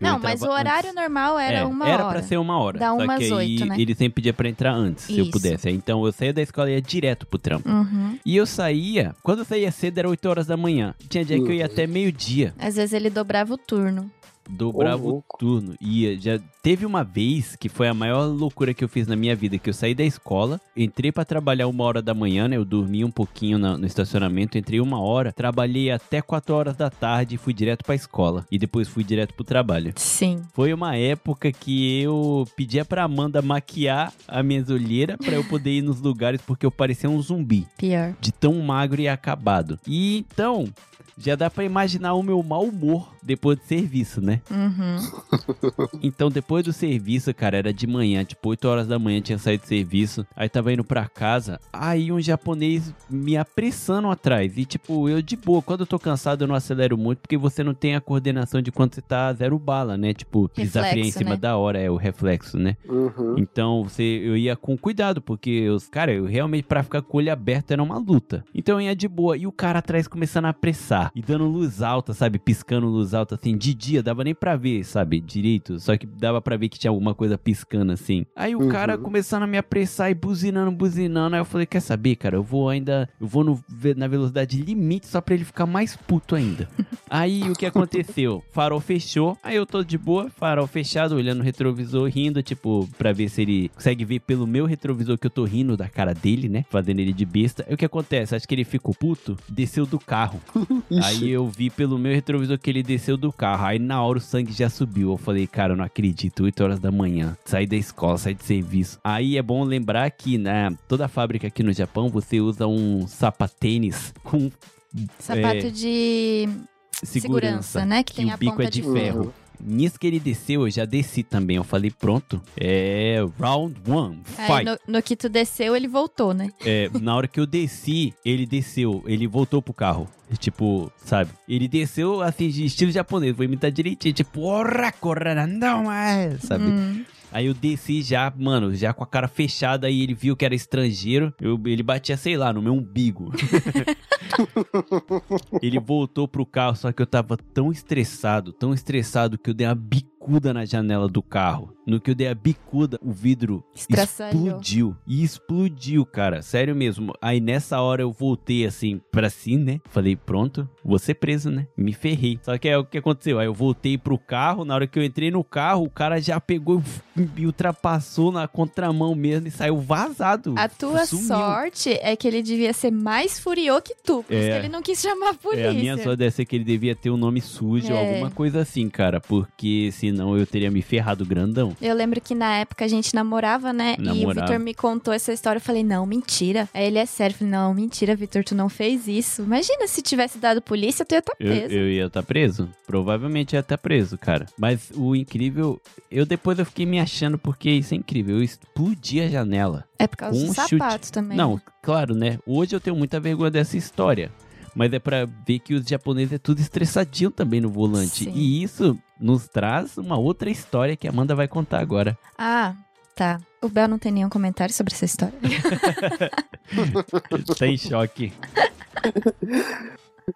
Não, mas o horário antes. normal era É, uma Era hora. pra ser uma hora. Umas que aí oito, né? ele sempre pedia pra entrar antes, se eu Isso. pudesse. Então eu saía da escola e ia direto pro trampo. Uhum. E eu saía, quando eu saía cedo era 8 horas da manhã. Tinha dia que eu ia até meio-dia. Às vezes ele dobrava o turno. Dobrava Ô, o louco. turno. Ia. Já teve uma vez que foi a maior loucura que eu fiz na minha vida, que eu saí da escola, entrei pra trabalhar uma hora da manhã, né? Eu dormi um pouquinho na- no estacionamento, entrei uma hora, trabalhei até 4 horas da tarde e fui direto pra escola. E depois fui direto pro trabalho. Sim. Foi uma época que eu pedia pra Amanda maquiar a minha olheiras pra eu poder ir nos lugares porque eu parecia um zumbi, Pior. de tão magro e acabado. E então, já dá pra imaginar o meu mau humor depois do serviço, né? Uhum. Então, depois do serviço, cara, era de manhã, tipo 8 horas da manhã, tinha saído do serviço, aí tava indo pra casa, aí um japonês me apressando atrás. E, tipo, eu de boa, quando eu tô cansado, eu não acelero muito, porque você não tem a coordenação de quando você tá zero bala, né? Tipo, desafiar em cima né? da hora, é o reflexo, né? Uhum. Então, você, eu ia com cuidado, porque, os, cara, eu realmente, pra ficar com o olho aberto, era uma luta. Então, eu ia de boa. E o cara atrás começando a apressar. E dando luz alta, sabe? Piscando luz alta, assim, de dia. Dava nem pra ver, sabe? Direito. Só que dava pra ver que tinha alguma coisa piscando, assim. Aí o Uhum. cara começando a me apressar e buzinando, buzinando. Aí eu falei, quer saber, cara? Eu vou ainda... Eu vou no, na velocidade limite só pra ele ficar mais puto ainda. Aí o que aconteceu? Farol fechou, aí eu tô de boa, farol fechado, olhando o retrovisor, rindo, tipo, pra ver se ele consegue ver pelo meu retrovisor que eu tô rindo da cara dele, né? Fazendo ele de besta. Aí o que acontece? Acho que ele ficou puto, desceu do carro. Aí eu vi pelo meu retrovisor que ele desceu do carro. Aí na hora o sangue já subiu. Eu falei, cara, eu não acredito. 8 horas da manhã. Saí da escola, saí de serviço. Aí é bom lembrar que, né, toda fábrica aqui no Japão, você usa um sapatênis com Sapato É. de segurança, segurança, né? Que, que tem o a bico ponta é de de ferro. Nisso que ele desceu, eu já desci também. Eu falei, pronto, é round one, Aí fight. no, no que tu desceu, ele voltou, né? É, na hora que eu desci, ele desceu, ele voltou pro carro. Tipo, sabe? Ele desceu assim, de estilo japonês, vou imitar direitinho, tipo, ora, corra, não mais, sabe? Hum. Aí eu desci já, mano, já com a cara fechada, aí ele viu que era estrangeiro, eu, ele batia, sei lá, no meu umbigo. ele voltou pro carro, só que eu tava tão estressado, tão estressado que eu dei uma bicuda na janela do carro. No que eu dei a bicuda, o vidro explodiu. E explodiu, cara. Sério mesmo. Aí nessa hora eu voltei assim pra si, né? Falei, pronto, vou ser preso, né? Me ferrei. Só que é o que aconteceu. Aí eu voltei pro carro. Na hora que eu entrei no carro, o cara já pegou e ultrapassou na contramão mesmo e saiu vazado. A tua Sumiu. sorte é que ele devia ser mais furioso que tu. Por isso É. que ele não quis chamar a polícia. É, a minha sorte deve ser que ele devia ter um nome sujo, É. alguma coisa assim, cara. Porque senão eu teria me ferrado grandão. Eu lembro que na época a gente namorava, né? E o Namorava. Vitor me contou essa história. Eu falei, não, mentira. Aí ele é sério. Eu falei, não, mentira, Vitor, tu não fez isso. Imagina se tivesse dado polícia, tu ia estar Eu, preso. eu ia estar preso. Provavelmente ia estar preso, cara. Mas o incrível, eu depois eu fiquei me achando porque isso é incrível. Eu explodi a janela. É por causa Um do chute. sapato também. Não, claro, né? Hoje eu tenho muita vergonha dessa história. Mas é pra ver que os japoneses é tudo estressadinho também no volante. Sim. E isso nos traz uma outra história que a Amanda vai contar agora. Ah, tá. O Bel não tem nenhum comentário sobre essa história. tá em choque.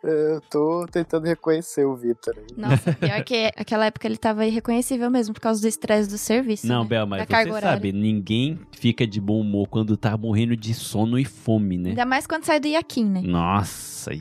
Eu tô tentando reconhecer o Vitor. Nossa, pior que aquela época ele tava irreconhecível mesmo, por causa do estresse do serviço. Não, né? Bel, mas Da você sabe, ninguém fica de bom humor quando tá morrendo de sono e fome, né? Ainda mais quando sai do Yakin, né? Nossa,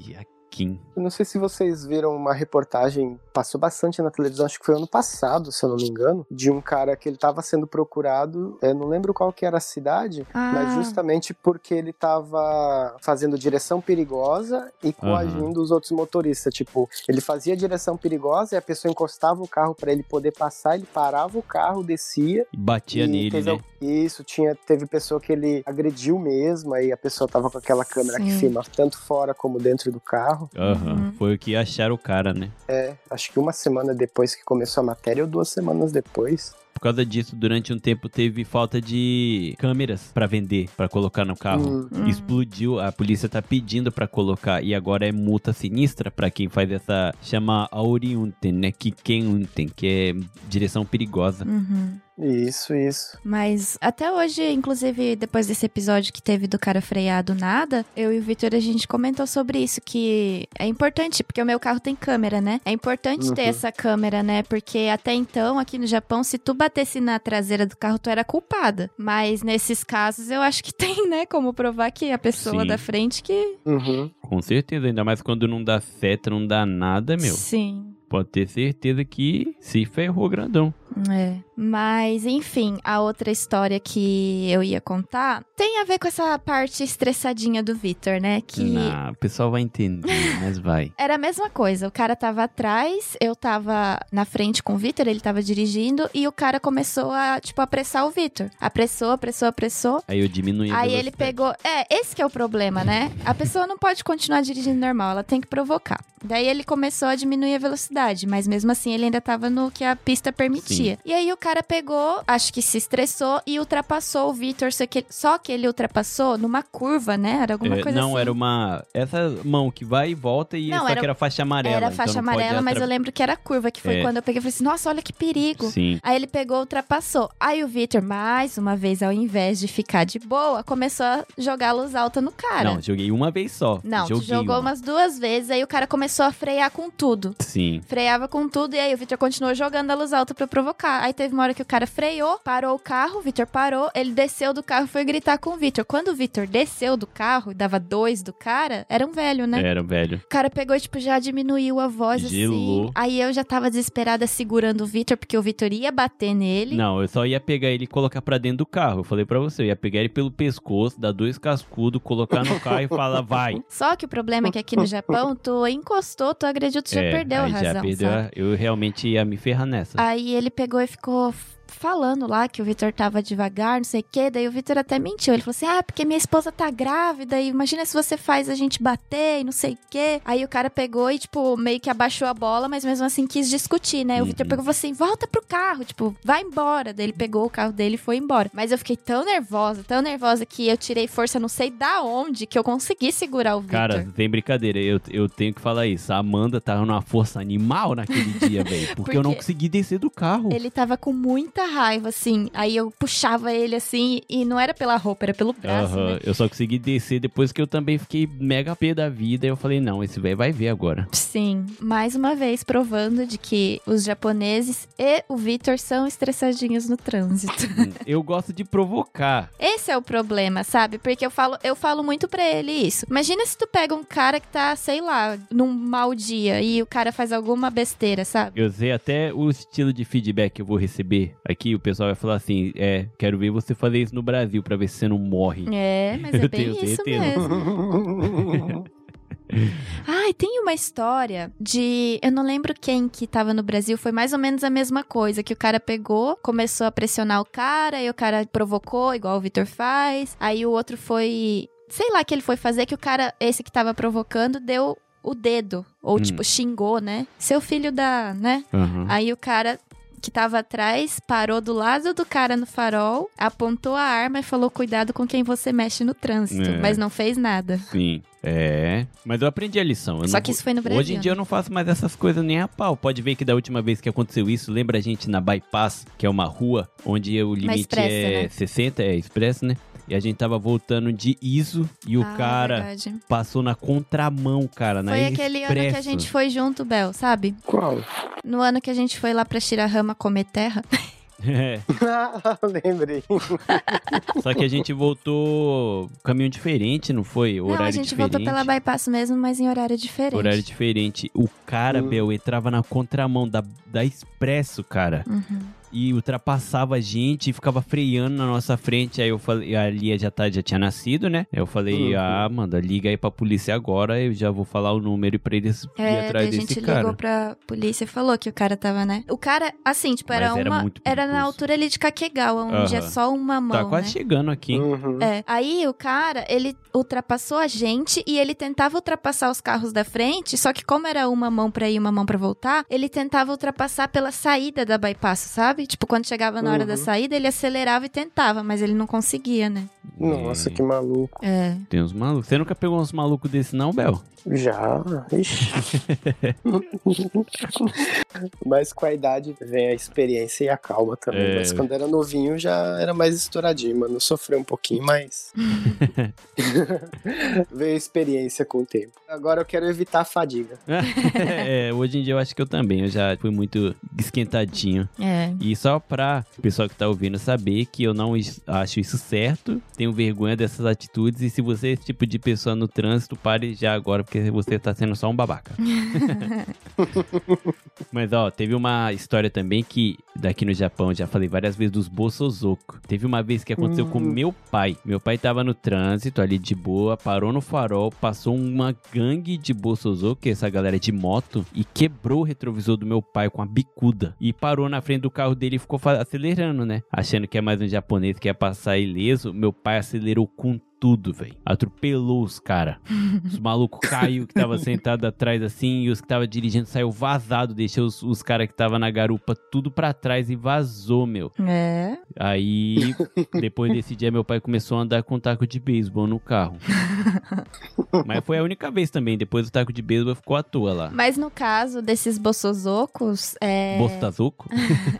Eu não sei se vocês viram uma reportagem, passou bastante na televisão, acho que foi ano passado, se eu não me engano, de um cara que ele tava sendo procurado, eu não lembro qual que era a cidade, Ah, mas justamente porque ele tava fazendo direção perigosa e coagindo os outros motoristas. Tipo, ele fazia direção perigosa e a pessoa encostava o carro pra ele poder passar, ele parava o carro, descia. E batia e nele, teve né? Isso, tinha, teve pessoa que ele agrediu mesmo, aí a pessoa tava com aquela câmera que Sim. filma tanto fora como dentro do carro. Aham, Uhum. Foi o que acharam o cara, né? É, acho que uma semana depois que começou a matéria ou duas semanas depois. Por causa disso, durante um tempo teve falta de câmeras pra vender, pra colocar no carro. Hum. Hum. Explodiu, a polícia tá pedindo pra colocar e agora é multa sinistra pra quem faz essa chama Auriunten, né? Kikenunten, que é direção perigosa. Uhum. Isso, isso. Mas até hoje, inclusive depois desse episódio que teve do cara frear do nada, eu e o Vitor a gente comentou sobre isso, que é importante, porque o meu carro tem câmera, né? É importante ter Uhum. essa câmera, né? Porque até então, aqui no Japão, se tu batesse na traseira do carro, tu era culpada. Mas nesses casos, eu acho que tem, né? Como provar que a pessoa Sim. da frente que. Uhum. Com certeza, ainda mais quando não dá seta, não dá nada, meu. Sim. Pode ter certeza que se ferrou grandão. É. Mas, enfim, a outra história que eu ia contar tem a ver com essa parte estressadinha do Vitor, né? Que Não, o pessoal vai entender, mas vai. era a mesma coisa. O cara tava atrás, eu tava na frente com o Vitor, ele tava dirigindo, e o cara começou a, tipo, apressar o Vitor. Apressou, apressou, apressou. Aí eu diminui a Aí ele pegou. É, esse que é o problema, né? A pessoa não pode continuar dirigindo normal, ela tem que provocar. Daí ele começou a diminuir a velocidade, mas mesmo assim ele ainda tava no que a pista permitia. E aí o cara pegou, acho que se estressou e ultrapassou o Vitor, só que, só que ele ultrapassou numa curva, né? Era alguma É, coisa não, assim. era uma. Essa mão que vai e volta e Não, só era- que era faixa amarela. Era então faixa não pode amarela, mas eu lembro que era curva, que foi É. quando eu peguei e falei assim: nossa, olha que perigo. Sim. Aí ele pegou, ultrapassou. Aí o Vitor, mais uma vez, ao invés de ficar de boa, começou a jogar luz alta no cara. Não, joguei uma vez só. Não, jogou uma. umas duas vezes, aí o cara começou a frear com tudo. Sim. Freava com tudo, e aí o Victor continuou jogando a luz alta pra provocar. Aí teve uma hora que o cara freou, parou o carro, o Vitor parou, ele desceu do carro e foi gritar com o Vitor. Quando o Vitor desceu do carro e dava dois do cara, era um velho, né? Era, velho. O cara pegou e, tipo, já diminuiu a voz Gelou. assim. Aí eu já tava desesperada segurando o Vitor, porque o Vitor ia bater nele. Não, eu só ia pegar ele e colocar pra dentro do carro. Eu falei pra você, eu ia pegar ele pelo pescoço, dar dois cascudos, colocar no carro e falar, vai. Só que o problema é que aqui no Japão, tu encostou, tu agrediu, tu já É, perdeu a razão, já perdeu, sabe? eu realmente ia me ferrar nessa. Aí ele pegou e ficou falando lá que o Vitor tava devagar, não sei o quê. Daí o Vitor até mentiu. Ele falou assim: Ah, porque minha esposa tá grávida e imagina se você faz a gente bater e não sei o quê. Aí o cara pegou e, tipo, meio que abaixou a bola, mas mesmo assim quis discutir, né? O Vitor Uhum. pegou e falou assim: Volta pro carro, tipo, vai embora. Daí ele pegou o carro dele e foi embora. Mas eu fiquei tão nervosa, tão nervosa que eu tirei força, não sei da onde, que eu consegui segurar o Vitor. Cara, tem brincadeira, eu, eu tenho que falar isso. A Amanda tava numa força animal naquele dia, velho. Porque, eu não Porque consegui descer do carro. Ele tava com muita raiva, assim. Aí eu puxava ele assim, e não era pela roupa, era pelo braço, Aham, né? Eu só consegui descer depois que eu também fiquei mega pé da vida. E eu falei, não, esse velho vai ver agora. Sim, mais uma vez provando de que os japoneses e o Vitor são estressadinhos no trânsito. eu gosto de provocar. Esse é o problema, sabe? Porque eu falo, eu falo muito pra ele isso. Imagina se tu pega um cara que tá, sei lá, num mau dia e o cara faz alguma besteira, sabe? Eu sei até o estilo de feedback que eu vou receber. Aqui o pessoal vai falar assim: é, quero ver você fazer isso no Brasil pra ver se você não morre. É, mas é bem tenho isso certeza. mesmo. Ai, tem uma história de. Eu não lembro quem que tava no Brasil, foi mais ou menos a mesma coisa. Que o cara pegou, começou a pressionar o cara, e o cara provocou, igual o Vitor faz. Aí o outro foi. Sei lá o que ele foi fazer, que o cara, esse que tava provocando, deu o dedo. Ou, Hum. tipo, xingou, né? Seu filho da. né? Aham. Aí o cara que tava atrás parou do lado do cara no farol, apontou a arma e falou: cuidado com quem você mexe no trânsito. É. Mas não fez nada. Sim. É. Mas eu aprendi a lição. Eu Só não que isso foi no Brasil. Hoje em dia eu não faço mais essas coisas nem a pau. Pode ver que da última vez que aconteceu isso, lembra a gente na Bypass, que é uma rua onde o limite expressa, é né? 60, é expresso, né? E a gente tava voltando de ISO e o Ah, cara verdade. passou na contramão, cara, na Foi aquele ano que a expresso. gente foi junto, Bel, sabe? Qual? No ano que a gente foi lá pra Shirahama comer terra. É, Lembrei. só que a gente voltou caminho diferente, não foi? Horário não, a gente diferente. voltou pela bypass mesmo, mas em horário diferente. Horário diferente. O cara, Hum. Bel, entrava na contramão da, da Expresso, cara. Uhum. E ultrapassava a gente e ficava freando na nossa frente. Aí eu falei, a Lia já, tá, já tinha nascido, né? Aí eu falei, Uhum. ah, manda, liga aí pra polícia agora. Eu já vou falar o número pra eles ir É, daí atrás a desse gente cara. ligou pra polícia e falou que o cara tava, né? O cara, assim, tipo, era Mas era uma. Era na altura ali de Kakegawa, onde é Aham. só uma mão. Tá quase né? chegando aqui. Uhum. É. Aí o cara, ele ultrapassou a gente e ele tentava ultrapassar os carros da frente, só que como era uma mão pra ir e uma mão pra voltar, ele tentava ultrapassar pela saída da bypass, sabe? Tipo, quando chegava na hora Uhum. da saída, ele acelerava e tentava, mas ele não conseguia, né? Nossa, É, que maluco. É. Tem uns malucos. Você nunca pegou uns malucos desse, não, Bel? Já. Ixi. Mas com a idade vem a experiência e a calma também. É. Mas quando era novinho já era mais estouradinho, mano. Sofreu um pouquinho, mas. veio a experiência com o tempo. Agora eu quero evitar a fadiga. é, hoje em dia eu acho que eu também. Eu já fui muito esquentadinho. É. E só pra o pessoal que tá ouvindo saber que eu não acho isso certo, tenho vergonha dessas atitudes. E se você é esse tipo de pessoa no trânsito, pare já agora, porque você tá sendo só um babaca. Mas ó, teve uma história também que daqui no Japão, já falei várias vezes dos Bosozoku. Teve uma vez que aconteceu com Hum. meu pai. Meu pai tava no trânsito ali de boa, parou no farol, passou uma gangue de é essa galera de moto, e quebrou o retrovisor do meu pai com a bicuda. E parou na frente do carro dele ficou acelerando, né? Achando que é mais um japonês que ia passar ileso. Meu pai acelerou com tudo, velho. Atropelou os cara. Os malucos caiu que tava sentado atrás assim e os que tava dirigindo saiu vazado, deixou os, os caras que tava na garupa tudo pra trás e vazou, meu. É. Aí, depois desse dia, meu pai começou a andar com taco de beisebol no carro. Mas foi a única vez também. Depois o taco de beisebol ficou à toa lá. Mas no caso desses bossozocos, é. Bostazuco?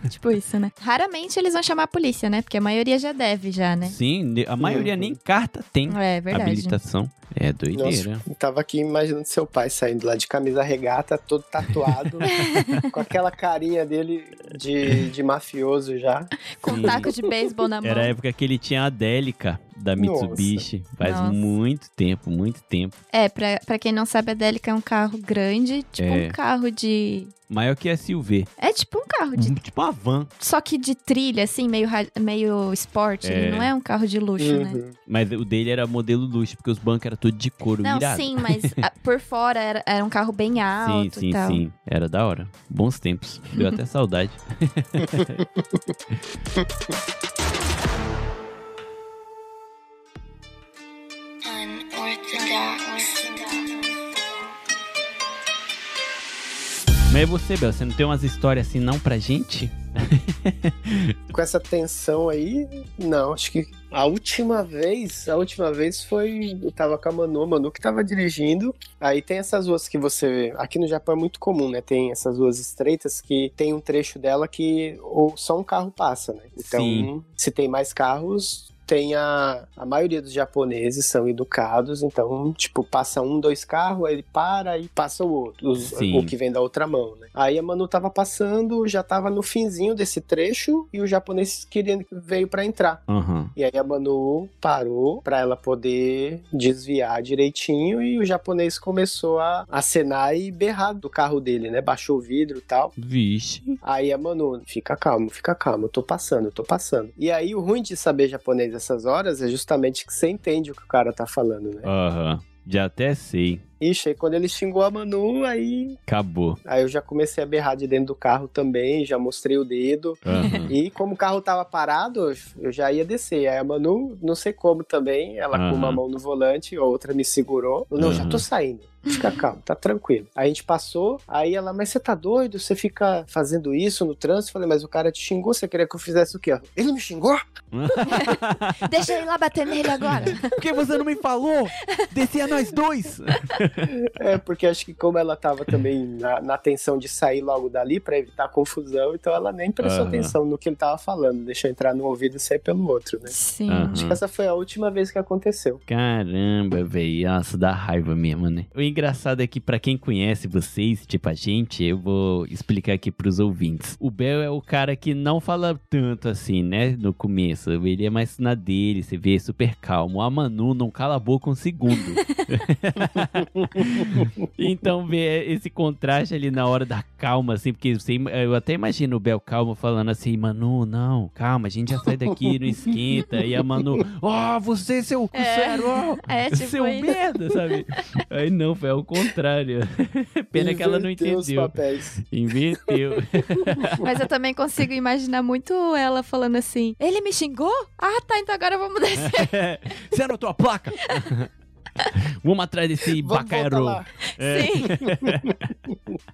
tipo isso, né? Raramente eles vão chamar a polícia, né? Porque a maioria já deve, já, né? Sim, a maioria nem carta tem. É verdade. Habilitação. É doideira. Nossa, eu tava aqui imaginando seu pai saindo lá de camisa regata, todo tatuado, com aquela carinha dele de, de mafioso já. Com um taco de beisebol na mão. Era a época que ele tinha a Delica da Mitsubishi. Faz Nossa. muito tempo, muito tempo. É, pra, pra quem não sabe, a Delica é um carro grande, tipo É. um carro de. Maior que a SUV. É tipo um carro de. Tipo uma van. Só que de trilha, assim, meio, meio esporte. É. Ele não é um carro de luxo, né? Uhum. Mas o dele era modelo luxo, porque os bancos eram todos de couro Não, irado. sim, mas ah, por fora era, era um carro bem Sim, alto sim, e tal. sim. Era da hora. Bons tempos. Deu até saudade. Mas e você, Bel, você não tem umas histórias assim não pra gente? Com essa tensão aí, não, acho que a última vez, a última vez foi, eu tava com a Manu, a Manu que tava dirigindo, aí tem essas ruas que você, aqui no Japão é muito comum, né, tem essas ruas estreitas que tem um trecho dela que ou só um carro passa, né, então Sim. se tem mais carros, tem a, a maioria dos japoneses são educados, então, tipo, passa um, dois carros, aí ele para e passa o outro, os- o que vem da outra mão, né. Aí a Manu tava passando, já tava no finzinho desse trecho e o japonês queria, veio pra entrar. Aham. E aí a Manu parou pra ela poder desviar direitinho e o japonês começou a acenar e berrar do carro dele, né? Baixou o vidro e tal. Vixe. Aí a Manu, fica calmo, fica calmo, eu tô passando, eu tô passando. E aí o ruim de saber japonês nessas horas é justamente que você entende o que o cara tá falando, né? Aham. Já até sei. Ixi, aí quando ele xingou a Manu, aí, Acabou. aí eu já comecei a berrar de dentro do carro também, já mostrei o dedo. Aham. E como o carro tava parado, eu já ia descer. Aí a Manu, não sei como também, ela com uma mão no volante, a outra me segurou. Eu, Não, já tô saindo. Fica calmo, tá tranquilo. Aí a gente passou, aí ela, mas você tá doido? Você fica fazendo isso no trânsito? Eu Falei, mas o cara te xingou, você queria que eu fizesse o quê? Ele me xingou? Deixa eu ir lá bater nele agora. Por que você não me falou? Descia nós dois. É, porque acho que como ela tava também na, na tensão de sair logo dali pra evitar confusão, então ela nem prestou Aham. atenção no que ele tava falando. Deixou entrar no ouvido e sair pelo outro, né? Sim. Aham. Acho que essa foi a última vez que aconteceu. Caramba, velho. Nossa, dá raiva mesmo, né? O engraçado é que, pra quem conhece vocês, tipo a gente, eu vou explicar aqui pros ouvintes. O Bel é o cara que não fala tanto assim, né? No começo. Ele é mais na dele, você vê, super calmo. A Manu não cala a boca um segundo. então, ver esse contraste ali na hora da calma, assim, porque você, eu até imagino o Bel calmo falando assim, Manu, não, calma, a gente já sai daqui, não esquenta. E a Manu, ó, você, seu É. sério, ó, É, tipo seu isso. merda, sabe? Aí não, foi ao contrário. Pena que ela não Inverteu os entendeu. papéis. Inverteu. Mas eu também consigo imaginar muito ela falando assim: ele me xingou? Ah, tá, então agora vamos descer. Você anotou a placa? Vamos atrás desse Vamos voltar bacaero. lá. É. Sim.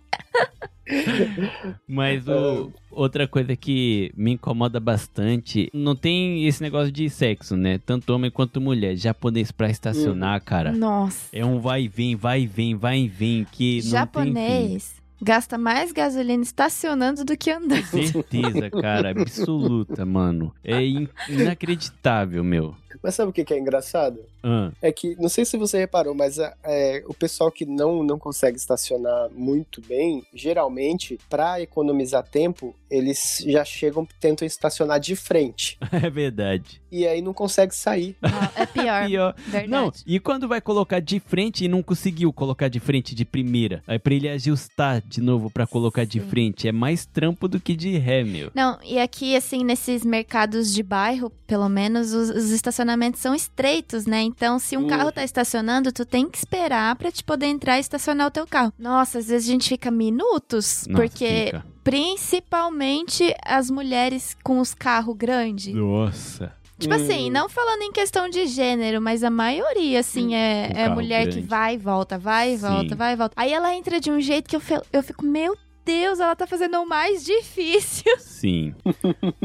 Mas o- outra coisa que me incomoda bastante, não tem esse negócio de sexo, né? Tanto homem quanto mulher. Japonês pra estacionar, cara. Nossa. É um vai e vem, vai e vem, vai e vem, que não tem Japonês gasta mais gasolina estacionando do que andando. Certeza, cara, absoluta, mano. É in- inacreditável, meu. Mas sabe o que que é engraçado? Ah, É que, não sei se você reparou, mas é, o pessoal que não, não consegue estacionar muito bem, geralmente, pra economizar tempo, eles já chegam, tentam estacionar de frente. é verdade. E aí não consegue sair. Não, é pior. Pior. Verdade. Não, e quando vai colocar de frente e não conseguiu colocar de frente de primeira? Aí pra ele ajustar de novo pra colocar de Sim. frente, é mais trampo do que de ré, meu. Não, e aqui, assim, nesses mercados de bairro, pelo menos, os, os estacionamentos são estreitos, né? Então, se um Hum. carro tá estacionando, tu tem que esperar pra te poder entrar e estacionar o teu carro. Nossa, às vezes a gente fica minutos, Nossa, porque fica. principalmente as mulheres com os carros grandes. Nossa. Tipo assim, Hum. não falando em questão de gênero, mas a maioria, assim, é, Com é carro mulher grande. que vai e volta, vai e Sim. volta, vai e volta. Aí ela entra de um jeito que eu, eu fico, meu Deus, ela tá fazendo o mais difícil. Sim.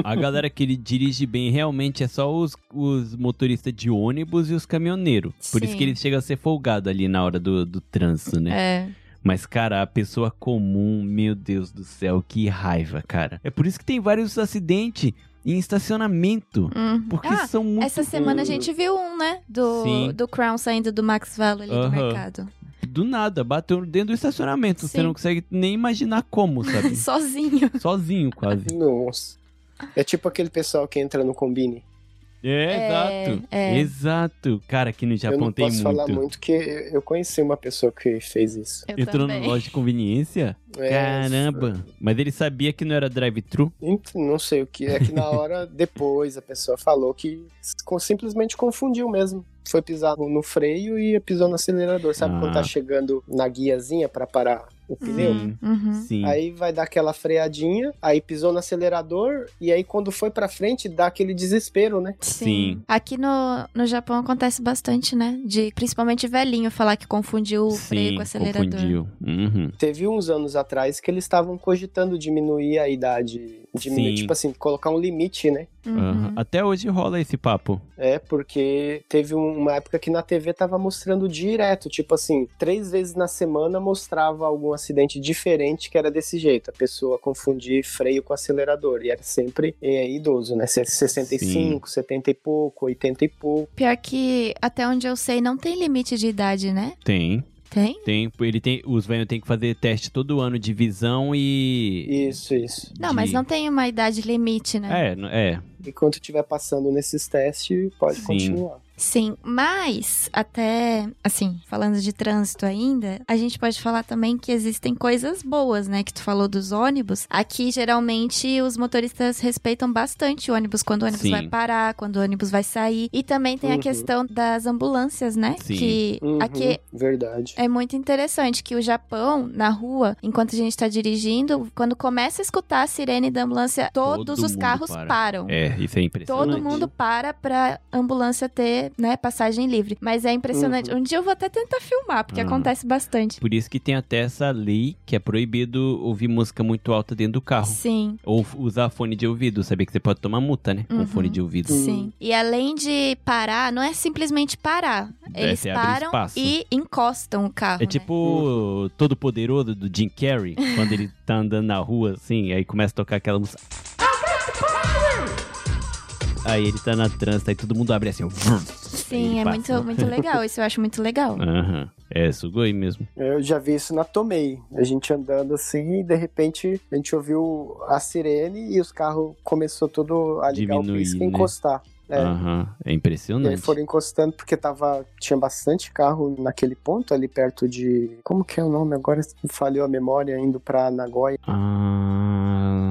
A galera que ele dirige bem realmente é só os, os motoristas de ônibus e os caminhoneiros. Por isso Sim. que ele chega a ser folgado ali na hora do, do trânsito, né? É. Mas, cara, a pessoa comum, meu Deus do céu, que raiva, cara. É por isso que tem vários acidentes em estacionamento. Uhum. Porque Ah, são muito. Essa semana a gente viu um, né? Do, Sim. do Crown saindo do Max Vallo ali do Aham. mercado. Do nada, bateu dentro do estacionamento. Você Sim. não consegue nem imaginar como, sabe? Sozinho. Sozinho, quase. Nossa. É tipo aquele pessoal que entra no combine. É, É, exato. é. Exato. Cara, aqui no eu Japão não tem posso muito. falar muito, que eu conheci uma pessoa que fez isso. Eu Entrou também. no loja de conveniência? É, Caramba. Mas ele sabia que não era drive-thru? Não sei o que. É que na hora depois a pessoa falou que simplesmente confundiu mesmo. Foi pisar no freio e pisou no acelerador. Sabe Ah. quando tá chegando na guiazinha pra parar o pneu? Sim. Uhum. Sim. Aí vai dar aquela freadinha, aí pisou no acelerador, e aí quando foi pra frente dá aquele desespero, né? Sim. Aqui no, no Japão acontece bastante, né? De principalmente velhinho falar que confundiu o freio Sim, com o acelerador. confundiu. Uhum. Teve uns anos atrás que eles estavam cogitando diminuir a idade. Diminuir, Sim. tipo assim, colocar um limite, né? Uhum. Até hoje rola esse papo. É, porque teve uma época que na TV tava mostrando direto, tipo assim, três vezes na semana mostrava algum acidente diferente que era desse jeito, a pessoa confundir freio com acelerador, e era sempre é, idoso, né? 65, 70 e pouco, 80 e pouco. Pior que, até onde eu sei, não tem limite de idade, né? Tem. Tem? Tem. Ele tem. Os velhos têm que fazer teste todo ano de visão e. Isso, isso. Não, de- mas não tem uma idade limite, né? É, é. Enquanto estiver passando nesses testes, pode Sim. continuar. Sim, mas até, assim, falando de trânsito ainda, a gente pode falar também que existem coisas boas, né? Que tu falou dos ônibus. Aqui, geralmente, os motoristas respeitam bastante o ônibus quando o ônibus Sim. vai parar, quando o ônibus vai sair. E também tem a Uhum. questão das ambulâncias, né? Sim. Que Uhum, aqui Verdade. é muito interessante que o Japão, na rua, enquanto a gente tá dirigindo, quando começa a escutar a sirene da ambulância, todos Todo os carros para. param. É, isso é impressionante. Todo mundo para pra ambulância ter, né, passagem livre. Mas é impressionante. Uhum. Um dia eu vou até tentar filmar, porque Ah. acontece bastante. Por isso que tem até essa lei que é proibido ouvir música muito alta dentro do carro. Sim, Ou usar fone de ouvido. Sabia que você pode tomar multa, né? Com Uhum. fone de ouvido. Sim. E além de parar, não é simplesmente parar. É, Eles abre param espaço. e encostam o carro. É né? tipo o Todo Poderoso do Jim Carrey, quando ele tá andando na rua, assim, aí começa a tocar aquela música. Aí ele tá na trânsito, aí todo mundo abre assim. Sim, é passa. muito, muito legal. Isso eu acho muito legal. Aham. É, sugoi mesmo. Eu já vi isso na Tomei. A gente andando assim e de repente a gente ouviu a sirene e os carros começou tudo a ligar Diminuir, o pisca e né? encostar. É. Aham. É E aí impressionante. foram encostando porque tava, tinha bastante carro naquele ponto ali perto de. Como que é o nome? Agora falhou a memória indo pra Nagoya. Ah.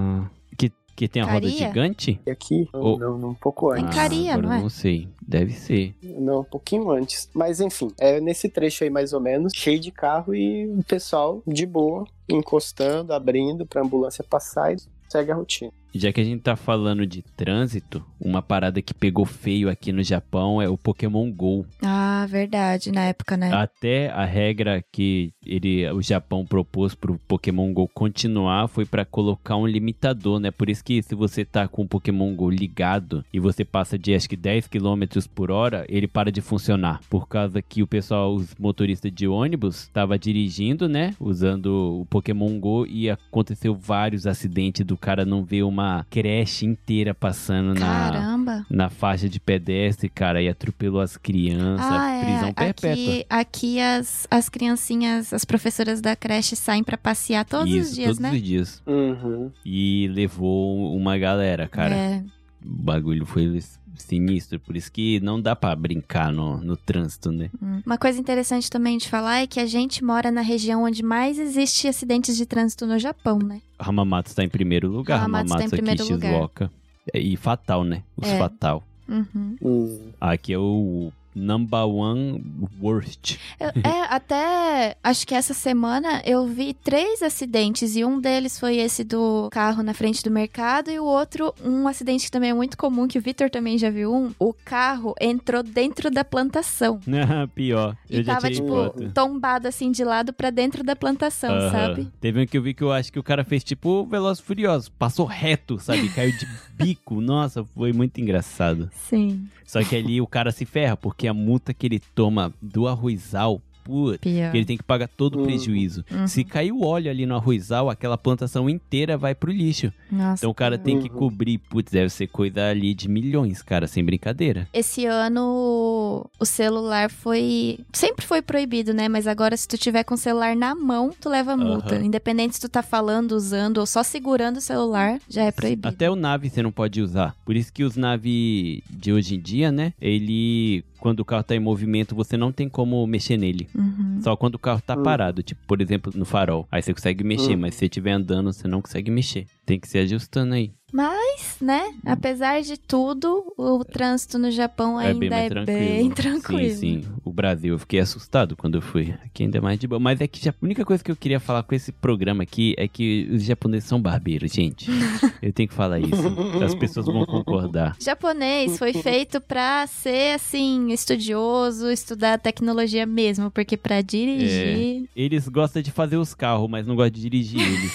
Que, tem a roda Caria? gigante? E aqui? Não, Oh. não, não, um pouco Em antes. Caria, agora não é? Não sei. Deve ser. Não, um pouquinho antes. Mas enfim, é nesse trecho aí mais ou menos, cheio de carro e o pessoal de boa, encostando, abrindo pra ambulância passar e segue a rotina. Já que a gente tá falando de trânsito, uma parada que pegou feio aqui no Japão é o Pokémon GO. Ah, verdade, na época, né? Até a regra que ele, o Japão propôs pro Pokémon GO continuar foi pra colocar um limitador, né? Por isso que se você tá com o Pokémon GO ligado e você passa de acho que 10 km por hora, ele para de funcionar. Por causa que o pessoal, os motoristas de ônibus, tava dirigindo, né? Usando o Pokémon GO e aconteceu vários acidentes do cara não ver uma creche inteira passando na, Caramba. na faixa de pedestre, cara, e atropelou as crianças, Ah, é. prisão perpétua. Aqui, aqui as, as criancinhas, as professoras da creche saem pra passear todos Isso, os dias, todos né? os dias. Uhum. E levou uma galera, cara. É. O bagulho foi sinistro, por isso que não dá pra brincar no, no trânsito, né? Hum. Uma coisa interessante também de falar é que a gente mora na região onde mais existe acidentes de trânsito no Japão, né? Hamamatsu tá em primeiro lugar, Hamamatsu Hamamatsu, tá em primeiro aqui, lugar. Shizuoka. É, E fatal, né? Os É. fatal. Uhum. Hum. Aqui é o number one worst. Eu- é, até acho que essa semana eu vi três acidentes e um deles foi esse do carro na frente do mercado e o outro, um acidente que também é muito comum, que o Victor também já viu um, o carro entrou dentro da plantação. Pior. E Eu já tava, tipo, foto. tombado assim de lado pra dentro da plantação, Aham. sabe? Teve um que eu vi que eu acho que o cara fez tipo Veloz Furioso. Passou reto, sabe? Caiu de bico. Nossa, foi muito engraçado. Sim. Só que ali o cara se ferra, porque a multa que ele toma do arrozal putz, Pior. que ele tem que pagar todo o Uhum. prejuízo. Uhum. Se cair o óleo ali no arrozal, aquela plantação inteira vai pro lixo. Nossa, Então o cara tem que Uhum. cobrir, putz, deve ser coisa ali de milhões, cara, sem brincadeira. Esse ano o celular foi. Sempre foi proibido, né? Mas agora, se tu tiver com o celular na mão, tu leva multa. Aham. Independente se tu tá falando, usando ou só segurando o celular, já é proibido. Até o nave você não pode usar. Por isso que os naves de hoje em dia, né? Ele. Quando o carro tá em movimento, você não tem como mexer nele. Uhum. Só quando o carro tá Hum. parado, tipo, por exemplo, no farol. Aí você consegue mexer, Hum. mas se você estiver andando, você não consegue mexer. Tem que se ajustando aí. Mas, né? Apesar de tudo, o trânsito no Japão é bem ainda mais é tranquilo. bem tranquilo. Sim, sim. O Brasil, eu fiquei assustado quando eu fui. Aqui ainda é mais de boa. Mas é que a única coisa que eu queria falar com esse programa aqui é que os japoneses são barbeiros, gente. eu tenho que falar isso. As pessoas vão concordar. Japonês foi feito pra ser, assim, estudioso, estudar tecnologia mesmo, porque pra dirigir. Eles gostam de fazer os carros, mas não gostam de dirigir eles.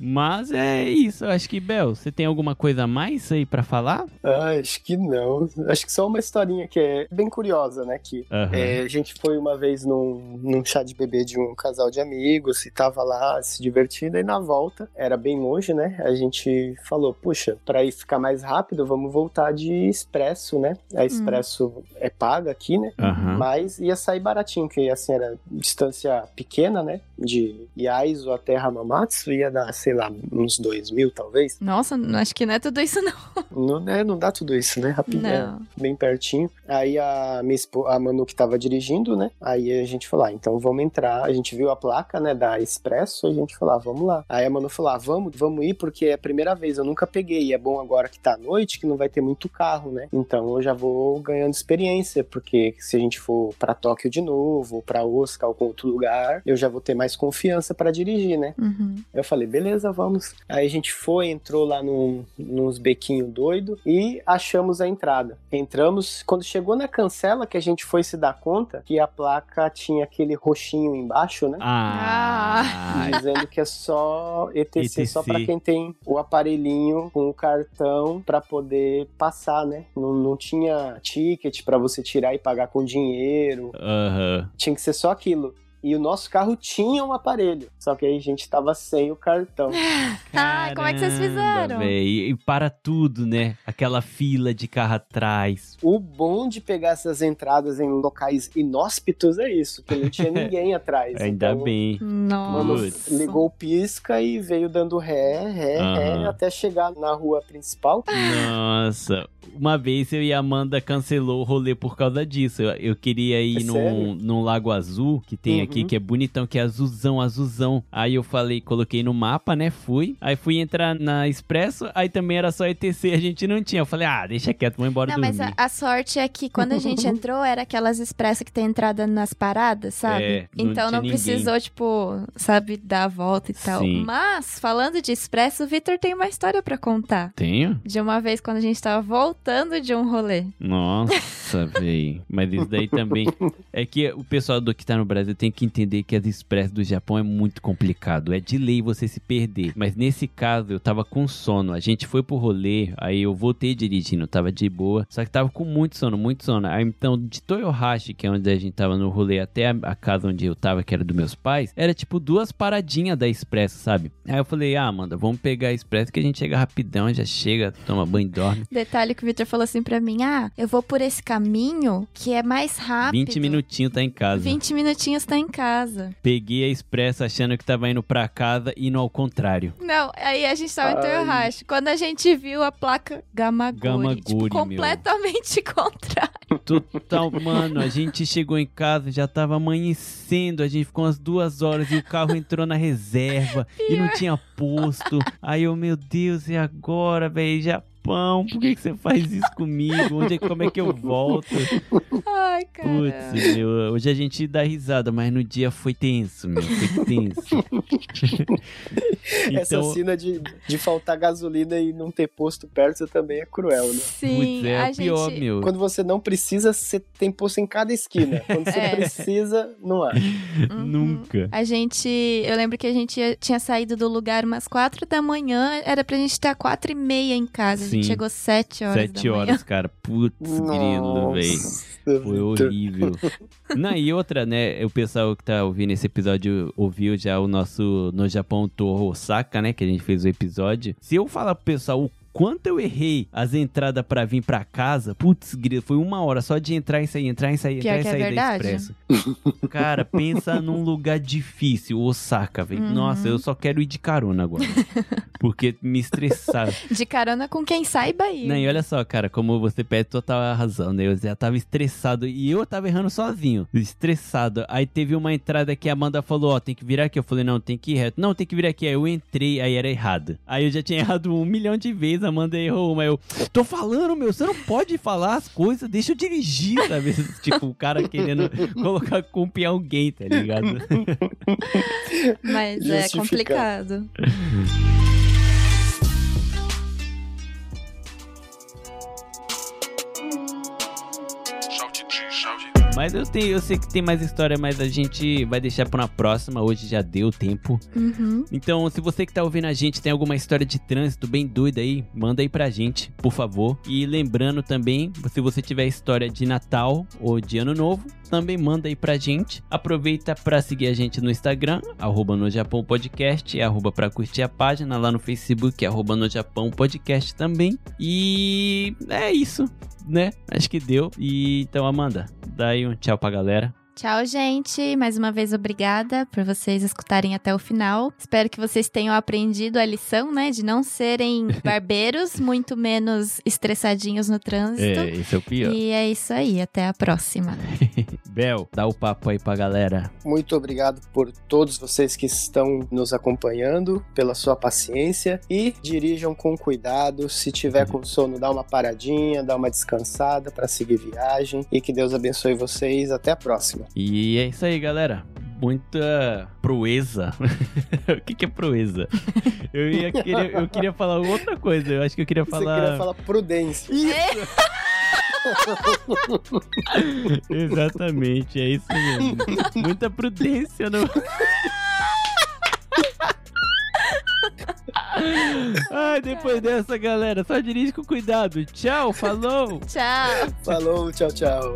Mas é isso, eu acho que, Bel, você tem alguma coisa a mais aí pra falar? Ah, acho que não. Acho que só uma historinha que é bem curiosa, né? Que Aham. é, a gente foi uma vez num, num chá de bebê de um casal de amigos e tava lá se divertindo, e na volta, era bem longe, né? A gente falou, puxa, pra ir ficar mais rápido, vamos voltar de expresso, né? A expresso é paga aqui, né? Aham. Mas ia sair baratinho, que assim era distância pequena, né? De Yaizu até Hamamatsu, ia dar, sei lá, uns dois mil talvez. Nossa, acho que não é tudo isso, não. Não, né, não dá tudo isso, né? Rapidinho, Não. bem pertinho. Aí a, minha espo- a Manu que tava dirigindo, né? Aí a gente falou, ah, então vamos entrar. A gente viu a placa, né, da Expresso, a gente falou, ah, vamos lá. Aí a Manu falou, ah, vamos, vamos ir, porque é a primeira vez, eu nunca peguei. E é bom agora que tá à noite, que não vai ter muito carro, né? Então eu já vou ganhando experiência, porque se a gente for pra Tóquio de novo, pra Osaka ou algum outro lugar, eu já vou ter mais confiança pra dirigir, né? Uhum. Eu falei, beleza, vamos. Aí a gente foi, entrou lá num, nos bequinhos doido e achamos a entrada. Entramos, quando chegou na cancela que a gente foi se dar conta que a placa tinha aquele roxinho embaixo, né? Ah, Dizendo que é só ETC, só ETC. pra quem tem o aparelhinho com o cartão pra poder passar, né? Não, não tinha ticket pra você tirar e pagar com dinheiro. aham. Tinha que ser só aquilo. E o nosso carro tinha um aparelho, só que aí a gente tava sem o cartão. Ai, como é que vocês Caramba, fizeram? E para tudo, né? Aquela fila de carro atrás. O bom de pegar essas entradas em locais inóspitos é isso, que não tinha ninguém atrás. Ainda Então, bem. Mano, Nossa. ligou o pisca e veio dando ré, ré, ré, até chegar na rua principal. Nossa, uma vez eu e a Amanda cancelou o rolê por causa disso. Eu, eu queria ir É num, num lago azul que tem aqui, Uhum. que é bonitão, que é azulzão, azulzão. Aí eu falei, coloquei no mapa, né? Fui. Aí fui entrar na Expresso, aí também era só ETC, a gente não tinha. Eu falei, ah, deixa quieto, vou embora Não, dormir. mas a, a sorte é que quando a gente entrou, era aquelas expressas que tem entrada nas paradas, sabe? É, não então não ninguém. precisou, tipo, sabe, dar a volta e tal. Sim. Mas, falando de expresso, o Vitor tem uma história pra contar. Tenho? De uma vez quando a gente tava voltando de um rolê. Nossa, véi. Mas isso daí também. É que o pessoal do que tá no Brasil tem que entender que as express do Japão é muito complicado. É de lei você se perder. Mas nesse caso, eu tava com sono. A gente foi pro rolê, aí eu voltei dirigindo, tava de boa. Só que tava com muito sono, muito sono. Aí então, de Toyohashi, que é onde a gente tava no rolê, até a, casa onde eu tava, que era dos meus pais, era tipo duas paradinhas da expresso, sabe? Aí eu falei, ah, Amanda, vamos pegar a expresso que a gente chega rapidão, já chega, toma banho e dorme. Detalhe que o Vitor falou assim pra mim: ah, eu vou por esse caminho que é mais rápido. 20 minutinhos tá em casa. 20 minutinhos tá em casa. Peguei a expressa achando que tava indo pra casa e indo ao contrário. Não, aí a gente tava em. Toyohashi. Quando a gente viu a placa Gamagori, tipo, meu. completamente contrário. Total, mano, a gente chegou em casa, já tava amanhecendo, a gente ficou umas duas horas e o carro entrou na reserva e não tinha posto. Aí eu, meu Deus, e agora, velho? Japão, por que, que você faz isso comigo? Onde é, como é que eu volto? Ai, cara. Putz, meu, hoje a gente dá risada, mas no dia foi tenso, meu, foi tenso. Essa então, cena de, de faltar gasolina e não ter posto perto também é cruel, né? Sim, putz, é a o pior, gente... meu. Quando você não precisa, você tem posto em cada esquina. Quando você É. precisa, não há. Uhum. Nunca. A gente. Eu lembro que a gente tinha saído do lugar umas quatro da manhã, era pra gente estar quatro e meia em casa. A Sim. Sim. Chegou sete horas Sete horas, cara. Putz, grilo, velho. Nossa, Foi horrível. Não, e outra, né? O pessoal que tá ouvindo esse episódio ouviu já o nosso No Japão Tour Osaka, né? Que a gente fez o episódio. Se eu falar pro pessoal o quanto eu errei as entradas pra vir pra casa, putz, grilo, foi uma hora só de entrar e sair, entrar e sair, Pior entrar e que é sair da verdade. Expresso. Cara, pensa num lugar difícil, Osaka, velho. Uhum. Nossa, eu só quero ir de carona agora. Porque me estressaram. De carona com quem saiba ir. Não, e olha só, cara, como você pede total razão, né? Eu já tava estressado e eu tava errando sozinho, estressado. Aí teve uma entrada que a Amanda falou, ó, tem que virar aqui. Eu falei, não, tem que ir reto. Não, tem que virar aqui. Aí eu entrei, aí era errado. Aí eu já tinha errado um milhão de vezes, a Amanda errou uma. Eu, tô falando, meu, você não pode falar as coisas, deixa eu dirigir, sabe? tipo, o cara querendo colocar culpa em alguém, tá ligado? Mas é complicado. Mas eu, tenho, eu sei que tem mais história, mas a gente vai deixar pra uma próxima. Hoje já deu tempo. Uhum. Então, se você que tá ouvindo a gente tem alguma história de trânsito bem doida aí, manda aí pra gente, por favor. E lembrando também, se você tiver história de Natal ou de Ano Novo, também manda aí pra gente. Aproveita pra seguir a gente no Instagram, arroba no Japão Podcast, arroba pra curtir a página, lá no Facebook, arroba no Japão Podcast também. E é isso, né? Acho que deu. E então, Amanda, dá aí um tchau pra galera. Tchau, gente. Mais uma vez, obrigada por vocês escutarem até o final. Espero que vocês tenham aprendido a lição, né? De não serem barbeiros, muito menos estressadinhos no trânsito. É, esse é o pior. E é isso aí. Até a próxima. Bel, dá o papo aí pra galera. Muito obrigado por todos vocês que estão nos acompanhando, pela sua paciência e dirijam com cuidado. Se tiver com sono, dá uma paradinha, dá uma descansada para seguir viagem e que Deus abençoe vocês. Até a próxima. E é isso aí, galera. Muita proeza. o que, que é proeza? Eu, ia querer, eu queria falar outra coisa. Eu acho que eu queria Você falar. queria falar prudência. Exatamente, é isso mesmo. Muita prudência no. Ai, depois dessa, galera, só dirige com cuidado. Tchau, falou! Tchau. Falou, tchau, tchau.